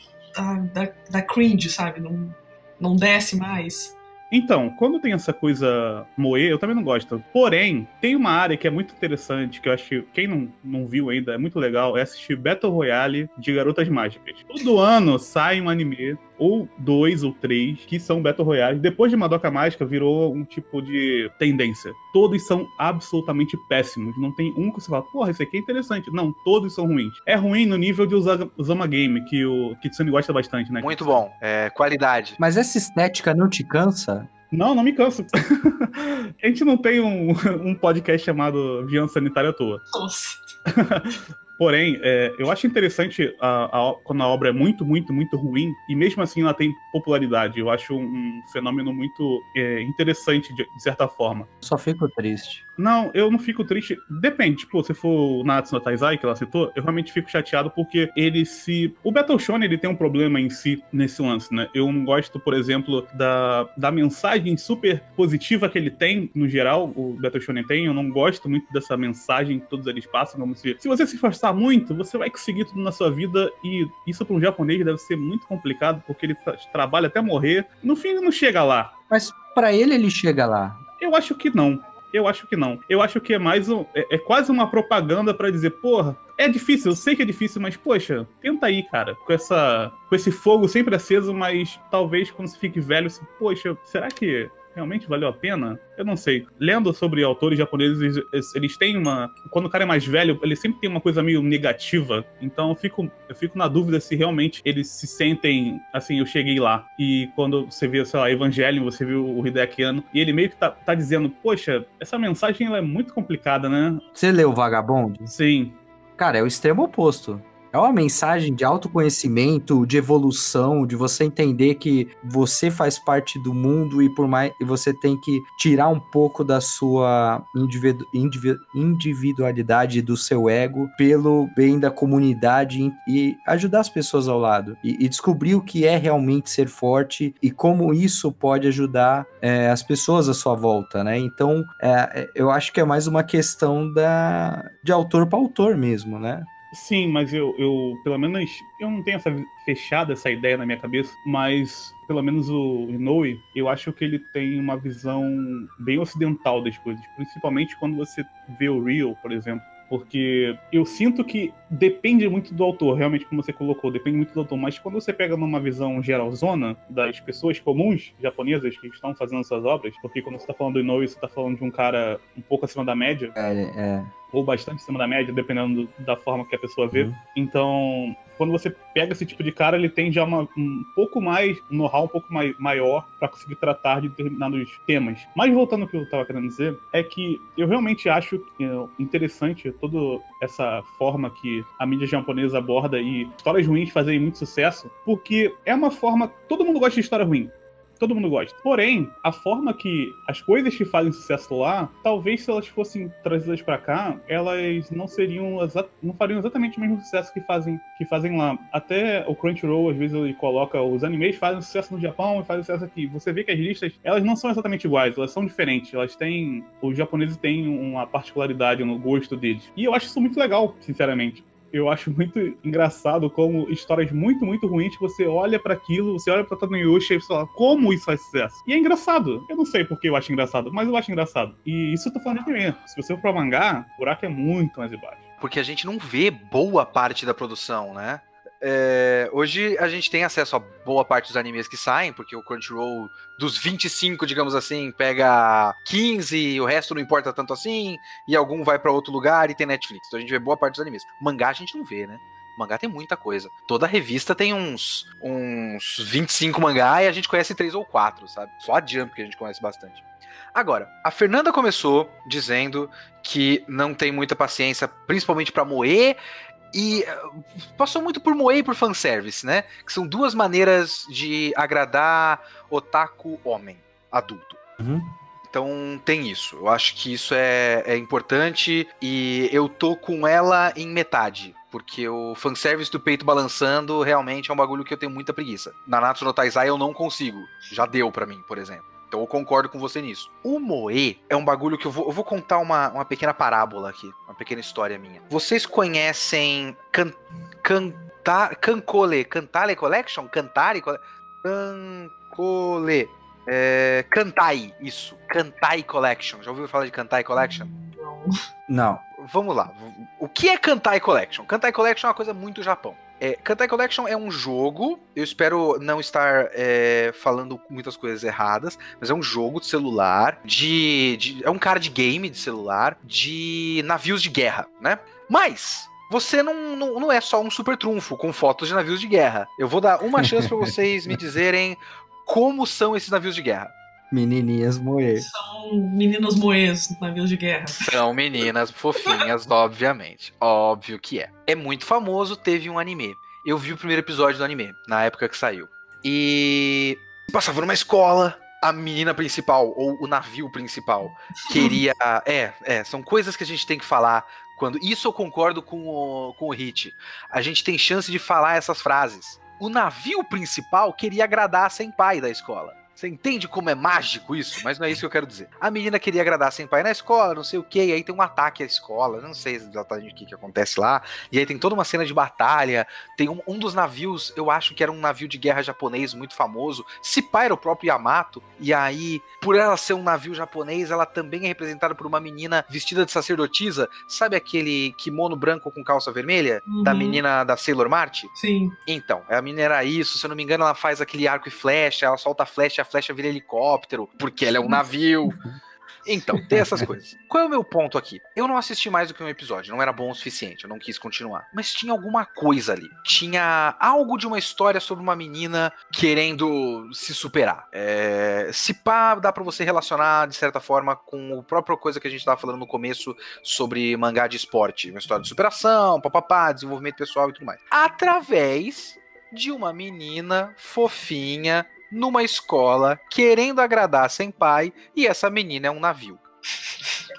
[SPEAKER 4] da, da cringe, sabe? Não, não desce mais.
[SPEAKER 5] Então, quando tem essa coisa moer, eu também não gosto. Porém, tem uma área que é muito interessante, que eu acho que quem não, não viu ainda é muito legal, é assistir Battle Royale de Garotas Mágicas. Todo ano sai um anime ou dois ou três que são Battle Royale. Depois de Madoka Mágica, virou um tipo de tendência. Todos são absolutamente péssimos. Não tem um que você fala, porra, esse aqui é interessante. Não, todos são ruins. É ruim no nível de Zama Game, que o Kitsune gosta bastante, né?
[SPEAKER 1] Muito bom. É, qualidade.
[SPEAKER 2] Mas essa estética não te cansa?
[SPEAKER 5] Não, não me canso. a gente não tem um, um podcast chamado Viança Sanitária à toa.
[SPEAKER 4] Nossa.
[SPEAKER 5] Porém, é, eu acho interessante a, a, quando a obra é muito, muito, muito ruim e mesmo assim ela tem popularidade. Eu acho um, fenômeno muito é, interessante, de, de, certa forma.
[SPEAKER 2] Só fico triste.
[SPEAKER 5] Não, eu não fico triste. Depende, tipo, se for o Natsu no Taizai, que ela citou, eu realmente fico chateado porque ele se. O Battle Shonen, ele tem um problema em si nesse lance, né? Eu não gosto, por exemplo, da, da mensagem super positiva que ele tem, no geral, o Battle Shonen tem. Eu não gosto muito dessa mensagem que todos eles passam, como se. Se você se esforçar muito, você vai conseguir tudo na sua vida e isso para um japonês deve ser muito complicado porque ele tra trabalha até morrer. No fim ele não chega lá.
[SPEAKER 2] Mas para ele ele chega lá.
[SPEAKER 5] Eu acho que não. Eu acho que não. Eu acho que é mais um. É, é quase uma propaganda para dizer, porra, é difícil, eu sei que é difícil, mas, poxa, tenta aí, cara. Com essa. Com esse fogo sempre aceso, mas talvez quando você fique velho, você, poxa, será que realmente valeu a pena? Eu não sei. Lendo sobre autores japoneses, eles, eles têm uma. Quando o cara é mais velho, ele sempre tem uma coisa meio negativa. Então eu fico, eu fico na dúvida se realmente eles se sentem assim, eu cheguei lá. E quando você vê, sei lá, Evangelion, você viu o Hideaki Anno, e ele meio que tá, tá dizendo, poxa, essa mensagem ela é muito complicada, né?
[SPEAKER 2] Você leu Vagabond?
[SPEAKER 5] Sim.
[SPEAKER 2] Cara, é o extremo oposto. É uma mensagem de autoconhecimento, de evolução, de você entender que você faz parte do mundo e por mais e você tem que tirar um pouco da sua individu, individu, individualidade do seu ego pelo bem da comunidade e ajudar as pessoas ao lado e, e descobrir o que é realmente ser forte e como isso pode ajudar é, as pessoas à sua volta, né? Então, é, eu acho que é mais uma questão da de autor para autor mesmo, né?
[SPEAKER 5] Sim, mas eu, eu, pelo menos, eu não tenho essa fechada essa ideia na minha cabeça, mas pelo menos o Inoue, eu acho que ele tem uma visão bem ocidental das coisas, principalmente quando você vê o Real, por exemplo. Porque eu sinto que depende muito do autor, realmente, como você colocou, depende muito do autor. Mas quando você pega numa visão geralzona das pessoas comuns japonesas que estão fazendo suas obras, porque quando você está falando do Inoue, você está falando de um cara um pouco acima da média.
[SPEAKER 2] É, é
[SPEAKER 5] ou bastante acima da média, dependendo do, da forma que a pessoa vê. Uhum. Então, quando você pega esse tipo de cara, ele tem já uma, um pouco mais, um know-how um pouco mais, maior para conseguir tratar de determinados temas. Mas voltando ao que eu estava querendo dizer, é que eu realmente acho é, interessante toda essa forma que a mídia japonesa aborda e histórias ruins fazem muito sucesso, porque é uma forma. Todo mundo gosta de história ruim todo mundo gosta. Porém, a forma que as coisas que fazem sucesso lá, talvez se elas fossem trazidas para cá, elas não seriam não fariam exatamente o mesmo sucesso que fazem que fazem lá. Até o Crunchyroll às vezes ele coloca os animes fazem sucesso no Japão e fazem sucesso aqui. Você vê que as listas, elas não são exatamente iguais, elas são diferentes. Elas têm os japoneses têm uma particularidade no gosto deles. E eu acho isso muito legal, sinceramente eu acho muito engraçado como histórias muito, muito ruins, você olha para aquilo, você olha pra Tanuyushi e você fala, como isso faz sucesso? E é engraçado. Eu não sei porque eu acho engraçado, mas eu acho engraçado. E isso eu tô falando de anime. Se você for pra mangá, o buraco é muito mais embaixo.
[SPEAKER 1] Porque a gente não vê boa parte da produção, né? É, hoje a gente tem acesso a boa parte dos animes que saem, porque o Crunchyroll, dos 25, digamos assim, pega 15, o resto não importa tanto assim, e algum vai para outro lugar e tem Netflix. Então a gente vê boa parte dos animes. Mangá a gente não vê, né? Mangá tem muita coisa. Toda revista tem uns, uns 25 mangá e a gente conhece três ou quatro, sabe? Só a Jump que a gente conhece bastante. Agora, a Fernanda começou dizendo que não tem muita paciência, principalmente para moer e eh, passou muito por moer e por fanservice, né? Que são duas maneiras de agradar otaku homem, adulto.
[SPEAKER 2] Uhum.
[SPEAKER 1] Então tem isso. Eu acho que isso é, é importante e eu tô com ela em metade. Porque o fanservice do peito balançando realmente é um bagulho que eu tenho muita preguiça. Na Natsu no Taizai eu não consigo. Já deu para mim, por exemplo. Então eu concordo com você nisso. O Moe é um bagulho que eu vou, eu vou contar uma, uma pequena parábola aqui, uma pequena história minha. Vocês conhecem can, canta, Cancole, Cantale Collection? Cantare Cancole. É, Cantai, isso. Cantai Collection. Já ouviu falar de Cantai Collection?
[SPEAKER 4] Não.
[SPEAKER 2] Não.
[SPEAKER 1] Vamos lá. O que é Kantai Collection? Kantai Collection é uma coisa muito Japão. É, Kantai Collection é um jogo, eu espero não estar é, falando muitas coisas erradas, mas é um jogo de celular, de, de, É um cara de game de celular, de navios de guerra, né? Mas. Você não, não, não é só um super trunfo com fotos de navios de guerra. Eu vou dar uma chance para vocês me dizerem como são esses navios de guerra.
[SPEAKER 2] Menininhas moer.
[SPEAKER 4] São meninas moes, navios de guerra.
[SPEAKER 1] São meninas fofinhas, obviamente. Óbvio que é. É muito famoso, teve um anime. Eu vi o primeiro episódio do anime, na época que saiu. E passava numa escola, a menina principal, ou o navio principal, queria. é, é, são coisas que a gente tem que falar. quando Isso eu concordo com o, com o Hit. A gente tem chance de falar essas frases. O navio principal queria agradar a senpai da escola. Você entende como é mágico isso? Mas não é isso que eu quero dizer. A menina queria agradar sem pai na escola, não sei o que, e aí tem um ataque à escola, não sei exatamente o que, que acontece lá. E aí tem toda uma cena de batalha. Tem um, um dos navios, eu acho que era um navio de guerra japonês muito famoso. Se pai era o próprio Yamato. E aí, por ela ser um navio japonês, ela também é representada por uma menina vestida de sacerdotisa. Sabe aquele kimono branco com calça vermelha?
[SPEAKER 4] Uhum.
[SPEAKER 1] Da menina da Sailor Mart?
[SPEAKER 4] Sim.
[SPEAKER 1] Então, a menina era isso, se eu não me engano, ela faz aquele arco e flecha, ela solta flecha, flecha vira helicóptero, porque ela é um navio. Então, tem essas coisas. Qual é o meu ponto aqui? Eu não assisti mais do que um episódio, não era bom o suficiente, eu não quis continuar. Mas tinha alguma coisa ali. Tinha algo de uma história sobre uma menina querendo se superar. É, se pá, dá pra você relacionar, de certa forma, com a própria coisa que a gente tava falando no começo sobre mangá de esporte. Uma história de superação, papapá, desenvolvimento pessoal e tudo mais. Através de uma menina fofinha numa escola querendo agradar sem pai e essa menina é um navio.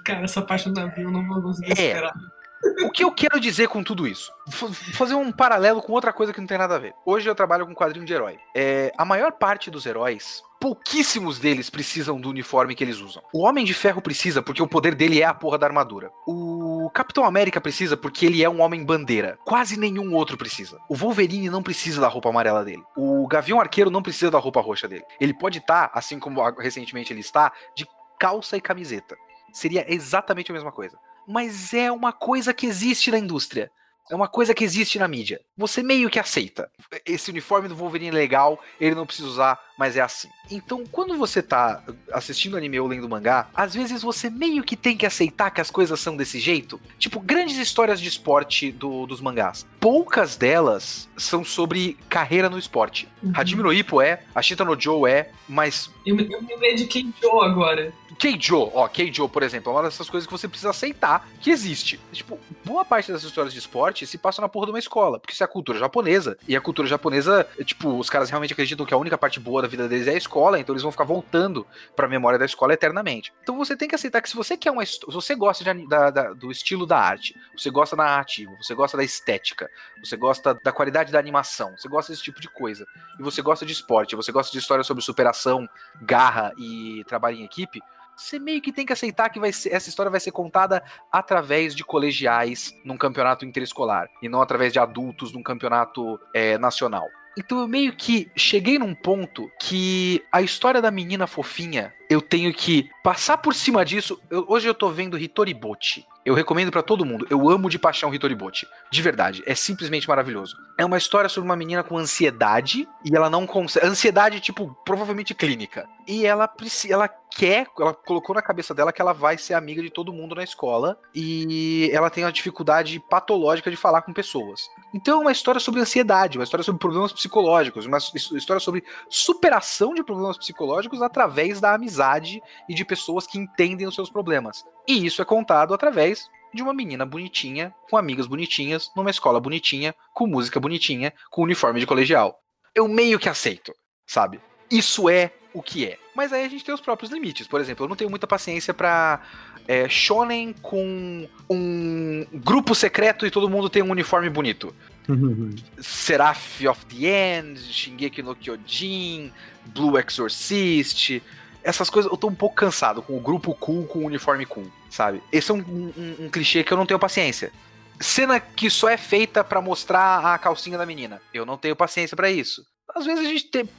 [SPEAKER 4] Cara, essa parte do navio eu não vou conseguir
[SPEAKER 1] É.
[SPEAKER 4] esperar.
[SPEAKER 1] O que eu quero dizer com tudo isso? Vou fazer um paralelo com outra coisa que não tem nada a ver. Hoje eu trabalho com quadrinho de herói. É, a maior parte dos heróis, pouquíssimos deles precisam do uniforme que eles usam. O Homem de Ferro precisa porque o poder dele é a porra da armadura. O Capitão América precisa porque ele é um homem bandeira. Quase nenhum outro precisa. O Wolverine não precisa da roupa amarela dele. O Gavião Arqueiro não precisa da roupa roxa dele. Ele pode estar, assim como recentemente ele está, de calça e camiseta. Seria exatamente a mesma coisa. Mas é uma coisa que existe na indústria. É uma coisa que existe na mídia. Você meio que aceita. Esse uniforme do Wolverine é legal, ele não precisa usar, mas é assim. Então, quando você tá assistindo anime ou lendo mangá, às vezes você meio que tem que aceitar que as coisas são desse jeito. Tipo, grandes histórias de esporte do- dos mangás. Poucas delas são sobre carreira no esporte.
[SPEAKER 4] Uhum.
[SPEAKER 1] Hajime no Ippo é, a Shita no Joe é, mas
[SPEAKER 4] Eu, me- eu me lembrei de Keijo agora.
[SPEAKER 1] Keijo, ó, Keijo, por exemplo, é uma dessas coisas que você precisa aceitar que existe. Tipo, boa parte dessas histórias de esporte se passa na porra de uma escola, porque isso é a cultura japonesa. E a cultura japonesa, tipo, os caras realmente acreditam que a única parte boa da vida deles é a escola, então eles vão ficar voltando pra memória da escola eternamente. Então você tem que aceitar que se você quer uma se você gosta de da- da- do estilo da arte, você gosta da narrativa, você gosta da estética, você gosta da qualidade da animação, você gosta desse tipo de coisa, e você gosta de esporte, você gosta de história sobre superação, garra e trabalho em equipe, você meio que tem que aceitar que ser- essa história vai ser contada através de colegiais num campeonato interescolar e não através de adultos num campeonato é, nacional. Então eu meio que cheguei num ponto que a história da menina fofinha, eu tenho que passar por cima disso. Eu- hoje eu tô vendo Hitoribochi. Eu recomendo pra todo mundo. Eu amo de paixão Hitoribochi. De verdade, é simplesmente maravilhoso. É uma história sobre uma menina com ansiedade e ela não consegue. Ansiedade, tipo, provavelmente clínica. E ela precisa. Ela quer. Ela colocou na cabeça dela que ela vai ser amiga de todo mundo na escola. E ela tem uma dificuldade patológica de falar com pessoas. Então é uma história sobre ansiedade, uma história sobre problemas psicológicos, uma his- história sobre superação de problemas psicológicos através da amizade e de pessoas que entendem os seus problemas. E isso é contado através de uma menina bonitinha, com amigas bonitinhas, numa escola bonitinha, com música bonitinha, com uniforme de colegial. Eu meio que aceito, sabe? Isso é o que é. Mas aí a gente tem os próprios limites. Por exemplo, eu não tenho muita paciência pra é, shonen com um grupo secreto e todo mundo tem um uniforme bonito. Seraph of the End, Shingeki no Kyojin, Blue Exorcist. Essas coisas eu tô um pouco cansado com o grupo cool com o uniforme cool, sabe? Esse é um, um- um clichê que eu não tenho paciência. Cena que só é feita pra mostrar a calcinha da menina. Eu não tenho paciência pra isso. Às vezes a gente tem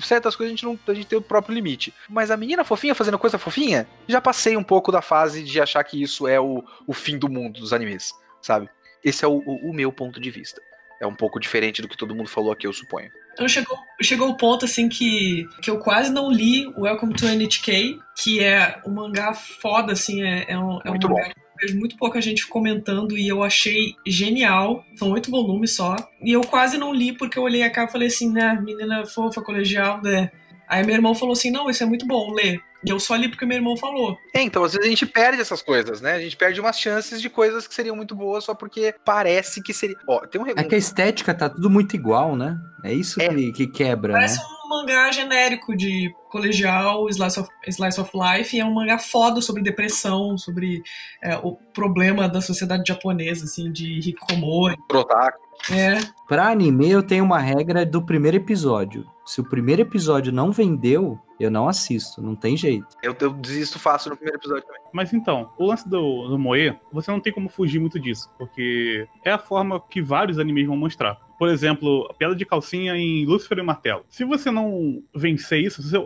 [SPEAKER 1] certas coisas a gente não a gente tem o próprio limite. Mas a menina fofinha fazendo coisa fofinha, já passei um pouco da fase de achar que isso é o, o fim do mundo dos animes, sabe? Esse é o, o- o meu ponto de vista. É um pouco diferente do que todo mundo falou aqui, eu suponho.
[SPEAKER 4] Então chegou, chegou o ponto assim que, que eu quase não li Welcome to NHK, que é um mangá foda, assim, é, é um, é um
[SPEAKER 1] Muito
[SPEAKER 4] mangá eu vejo muito pouca gente comentando e eu achei genial. São oito volumes só. E eu quase não li porque eu olhei a capa e falei assim, né, menina fofa, colegial, né? Aí meu irmão falou assim, não, isso é muito bom, lê. E eu só li porque meu irmão falou.
[SPEAKER 1] É, então às vezes a gente perde essas coisas, né? A gente perde umas chances de coisas que seriam muito boas só porque parece que seria. Ó, tem um
[SPEAKER 2] É que a estética tá tudo muito igual, né? É isso
[SPEAKER 1] É.
[SPEAKER 2] Que, que quebra,
[SPEAKER 4] Parece
[SPEAKER 2] né?
[SPEAKER 4] um mangá genérico de colegial, slice of, slice of life, e é um mangá foda sobre depressão, sobre é, o problema da sociedade japonesa, assim, de hikikomori.
[SPEAKER 1] Trotaku.
[SPEAKER 4] É,
[SPEAKER 2] Pra anime, eu tenho uma regra do primeiro episódio. Se o primeiro episódio não vendeu, eu não assisto, não tem jeito.
[SPEAKER 1] Eu, eu desisto fácil no primeiro episódio também.
[SPEAKER 5] Mas então, o lance do, do Moe, você não tem como fugir muito disso, porque é a forma que vários animes vão mostrar. Por exemplo, a piada de calcinha em Lúcifer e Martelo. Se você não vencer isso, se você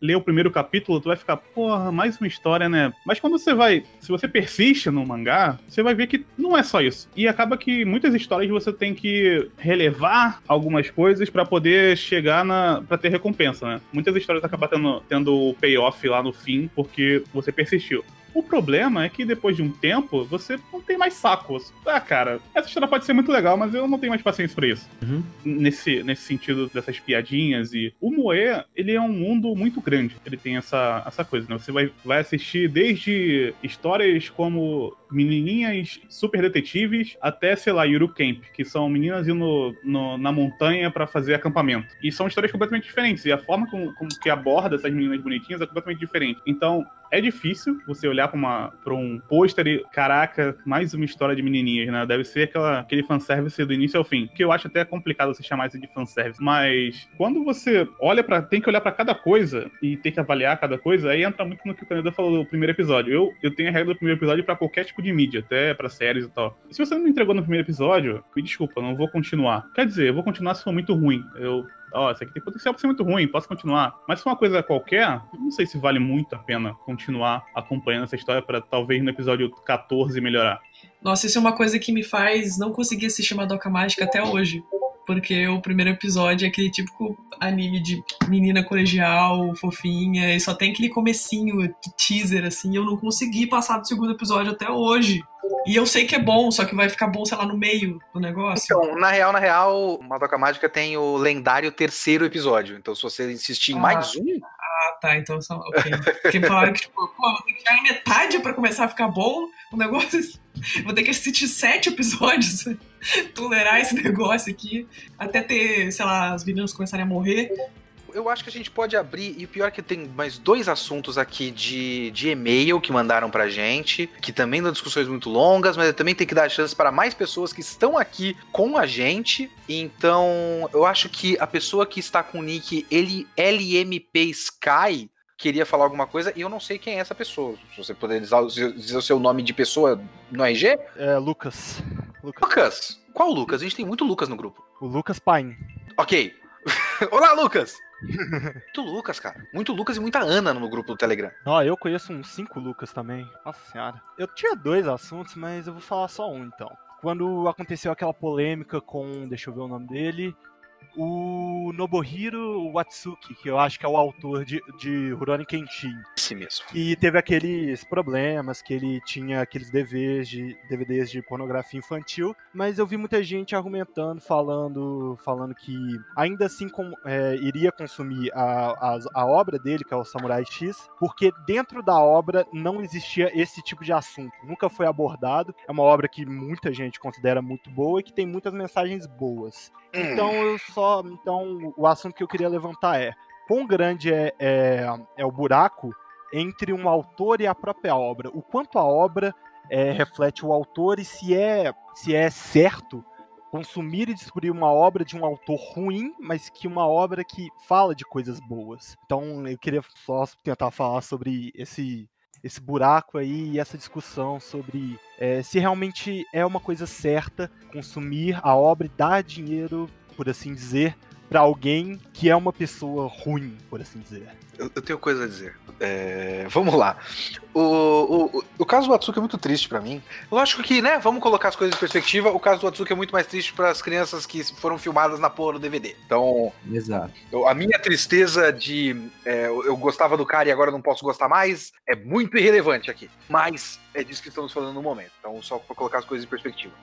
[SPEAKER 5] ler o primeiro capítulo, tu vai ficar, porra, mais uma história, né? Mas quando você vai, se você persiste no mangá, você vai ver que não é só isso. E acaba que muitas histórias você tem que relevar algumas coisas para poder chegar na para ter recompensa, né? Muitas histórias acabam tendo, tendo o payoff lá no fim porque você persistiu. O problema é que depois de um tempo, você não tem mais saco. Ah, cara, essa história pode ser muito legal, mas eu não tenho mais paciência pra isso.
[SPEAKER 2] Uhum.
[SPEAKER 5] Nesse, nesse sentido dessas piadinhas. E o Moe, ele é um mundo muito grande. Ele tem essa, essa coisa, né? Você vai, vai assistir desde histórias como menininhas super detetives até, sei lá, Yuru Camp, que são meninas indo no, na montanha para fazer acampamento. E são histórias completamente diferentes. E a forma como, como que aborda essas meninas bonitinhas é completamente diferente. Então, é difícil você olhar pra, uma, pra um pôster e, caraca, mais uma história de menininhas, né? Deve ser aquela, aquele fanservice do início ao fim. Que eu acho até complicado você chamar isso de fanservice. Mas quando você olha para tem que olhar para cada coisa e tem que avaliar cada coisa, aí entra muito no que o Caneda falou do primeiro episódio. Eu, eu tenho a regra do primeiro episódio para qualquer tipo de mídia, até para séries e tal. E se você não me entregou no primeiro episódio, me desculpa, não vou continuar. Quer dizer, eu vou continuar se for muito ruim. Eu ó, oh, isso aqui tem potencial pra ser muito ruim, posso continuar. Mas se for uma coisa qualquer, não sei se vale muito a pena continuar acompanhando essa história para talvez no episódio 14 melhorar.
[SPEAKER 4] Nossa, isso é uma coisa que me faz não conseguir assistir Madoka Mágica até hoje. Porque o primeiro episódio é aquele típico anime de menina colegial, fofinha, e só tem aquele comecinho teaser, assim, e eu não consegui passar do segundo episódio até hoje. E eu sei que é bom, só que vai ficar bom, sei lá, no meio do negócio.
[SPEAKER 1] Então, na real, na real, Madoka Mágica tem o lendário terceiro episódio. Então, se você insistir em ah. mais um.
[SPEAKER 4] Ah, tá. Então, só, ok. Porque falaram que, tipo, pô, tem que chegar metade pra começar a ficar bom o negócio. Vou ter que assistir sete episódios, tolerar esse negócio aqui, até ter, sei lá, os meninos começarem a morrer
[SPEAKER 1] eu acho que a gente pode abrir, e o pior é que tem mais dois assuntos aqui de, de e-mail que mandaram pra gente, que também dão discussões muito longas, mas também tem que dar chance para mais pessoas que estão aqui com a gente. Então, eu acho que a pessoa que está com o nick ele, LMP Sky queria falar alguma coisa e eu não sei quem é essa pessoa. Se você puder dizer, o seu nome de pessoa no RG?
[SPEAKER 6] É, Lucas.
[SPEAKER 1] Lucas. Lucas. Qual Lucas? A gente tem muito Lucas no grupo.
[SPEAKER 6] O Lucas Paim.
[SPEAKER 1] Ok. Olá, Lucas! Muito Lucas, cara. Muito Lucas e muita Ana no grupo do Telegram.
[SPEAKER 6] Ó, eu conheço uns cinco Lucas também. Nossa senhora. Eu tinha dois assuntos, mas eu vou falar só um então. Quando aconteceu aquela polêmica com. Deixa eu ver o nome dele o Nobuhiro Watsuki, que eu acho que é o autor de, de Rurouni Kenshin.
[SPEAKER 1] Esse mesmo.
[SPEAKER 6] E teve aqueles problemas, que ele tinha aqueles DVDs de, DVDs de pornografia infantil, mas eu vi muita gente argumentando, falando, falando que ainda assim com, é, iria consumir a, a, a, obra dele, que é o Samurai X, porque dentro da obra não existia esse tipo de assunto, nunca foi abordado. É uma obra que muita gente considera muito boa e que tem muitas mensagens boas. Hum. Então eu só. Então, o assunto que eu queria levantar é: quão grande é, é, é o buraco entre um autor e a própria obra? O quanto a obra é, reflete o autor e se é, se é certo consumir e descobrir uma obra de um autor ruim, mas que uma obra que fala de coisas boas. Então eu queria só tentar falar sobre esse esse buraco aí e essa discussão sobre é, se realmente é uma coisa certa consumir a obra e dar dinheiro, por assim dizer, para alguém que é uma pessoa ruim, por assim dizer.
[SPEAKER 1] Eu, eu tenho coisa a dizer. É, vamos lá. O, o, o caso do Atsuki é muito triste para mim. Lógico que, né, vamos colocar as coisas em perspectiva. O caso do Atsuki é muito mais triste para as crianças que foram filmadas na porra do DVD. Então,
[SPEAKER 2] Exato.
[SPEAKER 1] Eu, a minha tristeza de é, eu gostava do cara e agora não posso gostar mais é muito irrelevante aqui. Mas é disso que estamos falando no momento. Então, só para colocar as coisas em perspectiva.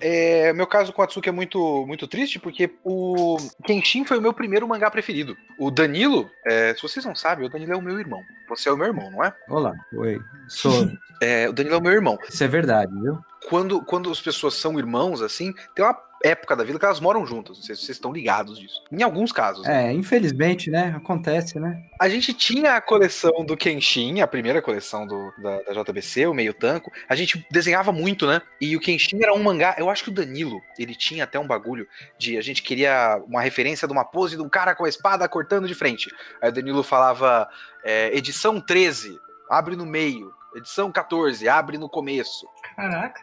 [SPEAKER 1] É, meu caso com o Atsuki é muito, muito triste, porque o Kenshin foi o meu primeiro mangá preferido. O Danilo, é, se vocês não sabem, o Danilo é o meu irmão. Você é o meu irmão, não é?
[SPEAKER 2] Olá, oi. Sou.
[SPEAKER 1] é, o Danilo é o meu irmão.
[SPEAKER 2] Isso é verdade, viu?
[SPEAKER 1] Quando, quando as pessoas são irmãos, assim, tem uma época da vida que elas moram juntas. Não sei se vocês estão ligados disso. Em alguns casos.
[SPEAKER 2] É, infelizmente, né? Acontece, né?
[SPEAKER 1] A gente tinha a coleção do Kenshin, a primeira coleção do, da, da JBC, o meio tanco. A gente desenhava muito, né? E o Kenshin era um mangá. Eu acho que o Danilo, ele tinha até um bagulho de a gente queria uma referência de uma pose de um cara com a espada cortando de frente. Aí o Danilo falava é, edição 13, abre no meio. Edição 14, abre no começo.
[SPEAKER 4] Caraca.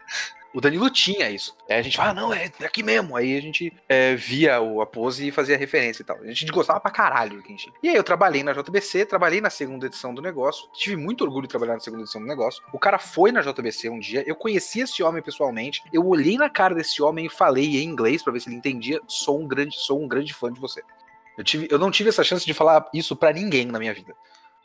[SPEAKER 1] O Danilo tinha isso. Aí a gente fala, ah, não, é aqui mesmo. Aí a gente é, via o, a pose e fazia referência e tal. A gente gostava pra caralho do Kenshin. E aí eu trabalhei na JBC, trabalhei na segunda edição do negócio. Tive muito orgulho de trabalhar na segunda edição do negócio. O cara foi na JBC um dia, eu conheci esse homem pessoalmente. Eu olhei na cara desse homem e falei em inglês para ver se ele entendia. Sou um grande, sou um grande fã de você. Eu, tive, eu não tive essa chance de falar isso para ninguém na minha vida.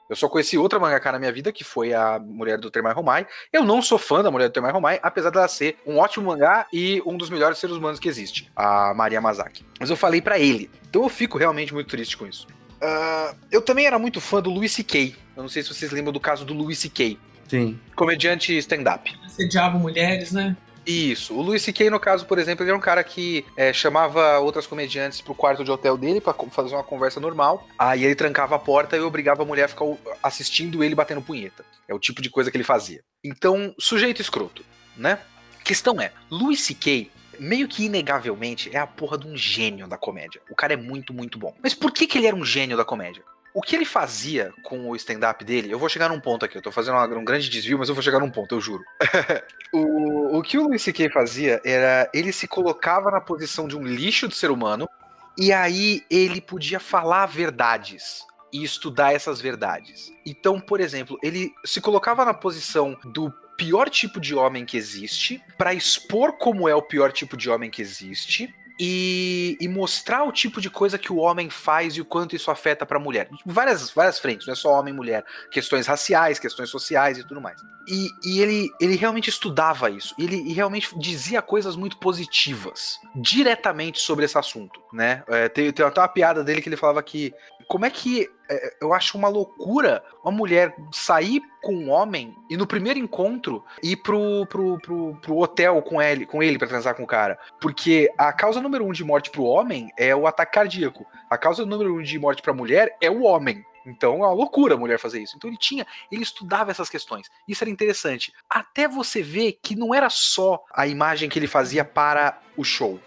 [SPEAKER 1] Eu só conheci outra mangaka na minha vida, que foi a mulher do Termai Romai. Eu não sou fã da mulher do Termai Romai, apesar dela ser um ótimo mangá e um dos melhores seres humanos que existe, a Maria Mazaki. Mas eu falei para ele. Então eu fico realmente muito triste com isso. Uh, eu também era muito fã do Louis C.K. Eu não sei se vocês lembram do caso do Louis C.K.
[SPEAKER 2] Sim.
[SPEAKER 1] Comediante stand-up.
[SPEAKER 4] Assediavam mulheres, né?
[SPEAKER 1] Isso. O Louis C.K., no caso, por exemplo, ele era um cara que é, chamava outras comediantes pro quarto de hotel dele para fazer uma conversa normal. Aí ele trancava a porta e obrigava a mulher a ficar assistindo ele batendo punheta. É o tipo de coisa que ele fazia. Então, sujeito escroto, né? Questão é, Louis C.K., meio que inegavelmente é a porra de um gênio da comédia. O cara é muito, muito bom. Mas por que, que ele era um gênio da comédia? O que ele fazia com o stand-up dele, eu vou chegar num ponto aqui, eu tô fazendo uma, um grande desvio, mas eu vou chegar num ponto, eu juro. o, o que o Louis C.K. fazia era, ele se colocava na posição de um lixo de ser humano, e aí ele podia falar verdades e estudar essas verdades. Então, por exemplo, ele se colocava na posição do pior tipo de homem que existe, para expor como é o pior tipo de homem que existe, e, e, mostrar o tipo de coisa que o homem faz e o quanto isso afeta para a mulher. Várias, várias frentes, não é só homem e mulher. Questões raciais, questões sociais e tudo mais. E, e ele, ele realmente estudava isso. Ele e realmente dizia coisas muito positivas, diretamente sobre esse assunto. Né? É, tem, tem até uma piada dele que ele falava que como é que é, eu acho uma loucura uma mulher sair com um homem e no primeiro encontro ir pro, pro, pro, pro hotel com ele, com ele para transar com o cara. Porque a causa número um de morte pro homem é o ataque cardíaco. A causa número um de morte pra mulher é o homem. Então é uma loucura a mulher fazer isso. Então ele tinha, ele estudava essas questões. Isso era interessante. Até você ver que não era só a imagem que ele fazia para o show.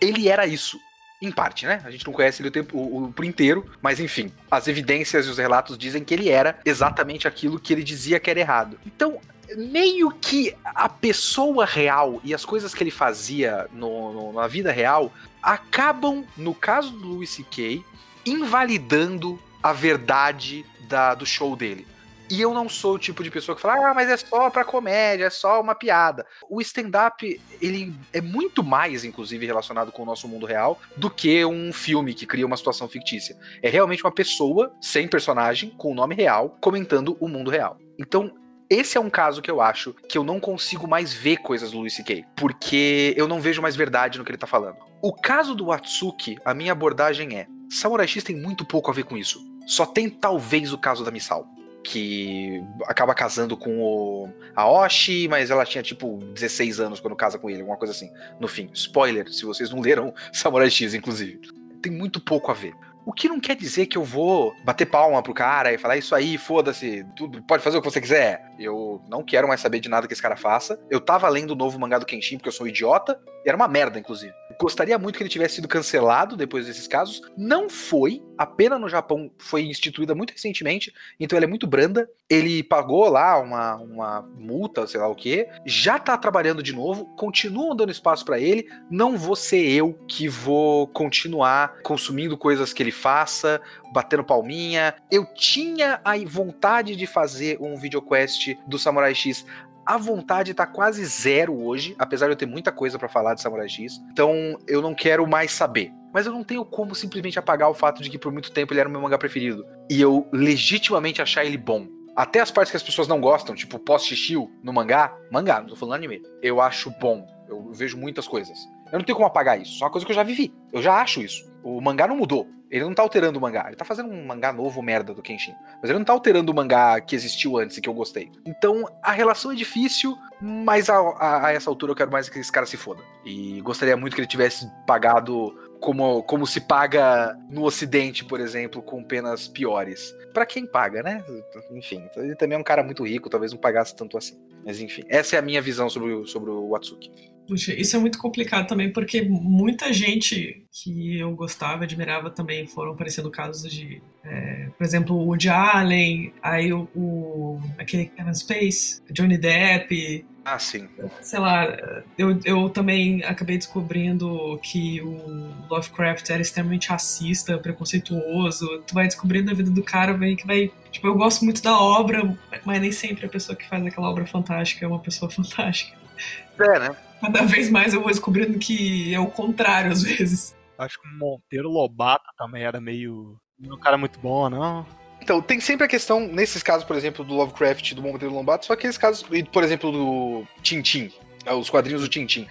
[SPEAKER 1] Ele era isso. Em parte, né? A gente não conhece ele o tempo o, o, por inteiro, mas enfim, as evidências e os relatos dizem que ele era exatamente aquilo que ele dizia que era errado. Então, meio que a pessoa real e as coisas que ele fazia no, no, na vida real acabam, no caso do Louis C.K., invalidando a verdade da, do show dele. E eu não sou o tipo de pessoa que fala, ah, mas é só pra comédia, é só uma piada. O stand-up, ele é muito mais, inclusive, relacionado com o nosso mundo real do que um filme que cria uma situação fictícia. É realmente uma pessoa sem personagem, com o nome real, comentando o mundo real. Então, esse é um caso que eu acho que eu não consigo mais ver coisas do Louis C.K., porque eu não vejo mais verdade no que ele tá falando. O caso do Atsuki, a minha abordagem é: Samurai X tem muito pouco a ver com isso. Só tem talvez o caso da Misal que acaba casando com o Aoshi, mas ela tinha tipo 16 anos quando casa com ele, alguma coisa assim. No fim, spoiler, se vocês não leram Samurai X, inclusive. Tem muito pouco a ver. O que não quer dizer que eu vou bater palma pro cara e falar isso aí, foda-se, tudo, pode fazer o que você quiser. Eu não quero mais saber de nada que esse cara faça. Eu tava lendo o novo mangá do Kenshin porque eu sou um idiota, e era uma merda, inclusive. Gostaria muito que ele tivesse sido cancelado depois desses casos. Não foi. A pena no Japão foi instituída muito recentemente, então ela é muito branda. Ele pagou lá uma, uma multa, sei lá o que. Já tá trabalhando de novo. Continuam dando espaço para ele. Não vou ser eu que vou continuar consumindo coisas que ele faça, batendo palminha. Eu tinha a vontade de fazer um videoquest do Samurai X a vontade tá quase zero hoje, apesar de eu ter muita coisa para falar de Samurai X. Então eu não quero mais saber. Mas eu não tenho como simplesmente apagar o fato de que por muito tempo ele era o meu mangá preferido. E eu legitimamente achar ele bom. Até as partes que as pessoas não gostam, tipo post-shield no mangá, mangá, não tô falando anime, eu acho bom. Eu vejo muitas coisas. Eu não tenho como apagar. Isso é uma coisa que eu já vivi. Eu já acho isso. O mangá não mudou. Ele não tá alterando o mangá. Ele tá fazendo um mangá novo, merda, do Kenshin. Mas ele não tá alterando o mangá que existiu antes e que eu gostei. Então, a relação é difícil, mas a, a, a essa altura eu quero mais que esse cara se foda. E gostaria muito que ele tivesse pagado como, como se paga no Ocidente, por exemplo, com penas piores. Para quem paga, né? Enfim, ele também é um cara muito rico, talvez não pagasse tanto assim. Mas enfim, essa é a minha visão sobre, sobre o Watsuki.
[SPEAKER 4] Puxa, isso é muito complicado também, porque muita gente que eu gostava, admirava também, foram aparecendo casos de, é, por exemplo, o Woody Allen, aí o, o aquele Kevin Space, Johnny Depp,
[SPEAKER 1] ah, sim.
[SPEAKER 4] Sei lá, eu, eu também acabei descobrindo que o Lovecraft era extremamente racista, preconceituoso. Tu vai descobrindo a vida do cara, vai, que vai. Tipo, eu gosto muito da obra, mas nem sempre a pessoa que faz aquela obra fantástica é uma pessoa fantástica.
[SPEAKER 1] É, né?
[SPEAKER 4] Cada vez mais eu vou descobrindo que é o contrário, às vezes.
[SPEAKER 6] Acho que o Monteiro Lobato também era meio. Um cara muito bom, não?
[SPEAKER 1] Então, tem sempre a questão, nesses casos, por exemplo, do Lovecraft do Monteiro Lombato, só aqueles casos, por exemplo, do Tintin, é, os quadrinhos do Tintin.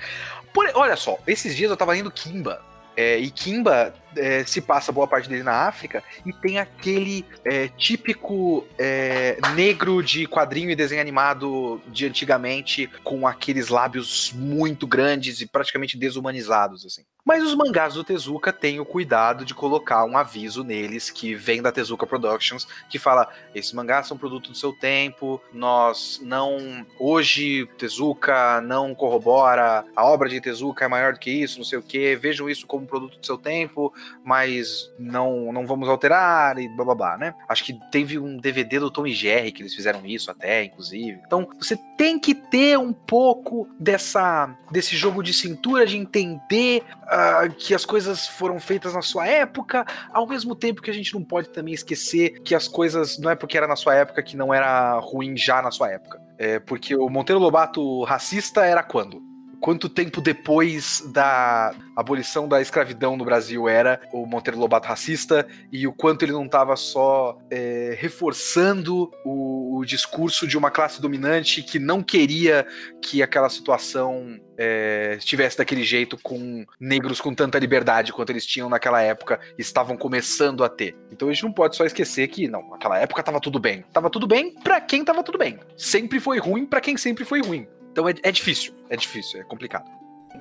[SPEAKER 1] Por, olha só, esses dias eu tava lendo Kimba, é, e Kimba é, se passa boa parte dele na África e tem aquele é, típico é, negro de quadrinho e desenho animado de antigamente, com aqueles lábios muito grandes e praticamente desumanizados, assim. Mas os mangás do Tezuka têm o cuidado de colocar um aviso neles que vem da Tezuka Productions, que fala: esses mangás são produto do seu tempo, nós não. Hoje, Tezuka não corrobora, a obra de Tezuka é maior do que isso, não sei o que, vejam isso como produto do seu tempo, mas não, não vamos alterar e blá, né? Acho que teve um DVD do Tom e Jerry que eles fizeram isso até, inclusive. Então, você tem que ter um pouco dessa desse jogo de cintura de entender uh, que as coisas foram feitas na sua época, ao mesmo tempo que a gente não pode também esquecer que as coisas não é porque era na sua época que não era ruim já na sua época. É porque o Monteiro Lobato racista era quando? Quanto tempo depois da abolição da escravidão no Brasil era o Monteiro Lobato racista e o quanto ele não estava só é, reforçando o, o, discurso de uma classe dominante que não queria que aquela situação é, estivesse daquele jeito com negros com tanta liberdade quanto eles tinham naquela época estavam começando a ter. Então a gente não pode só esquecer que, não, naquela época estava tudo bem. Tava tudo bem para quem estava tudo bem. Sempre foi ruim para quem sempre foi ruim. Então é, é difícil, é difícil, é complicado.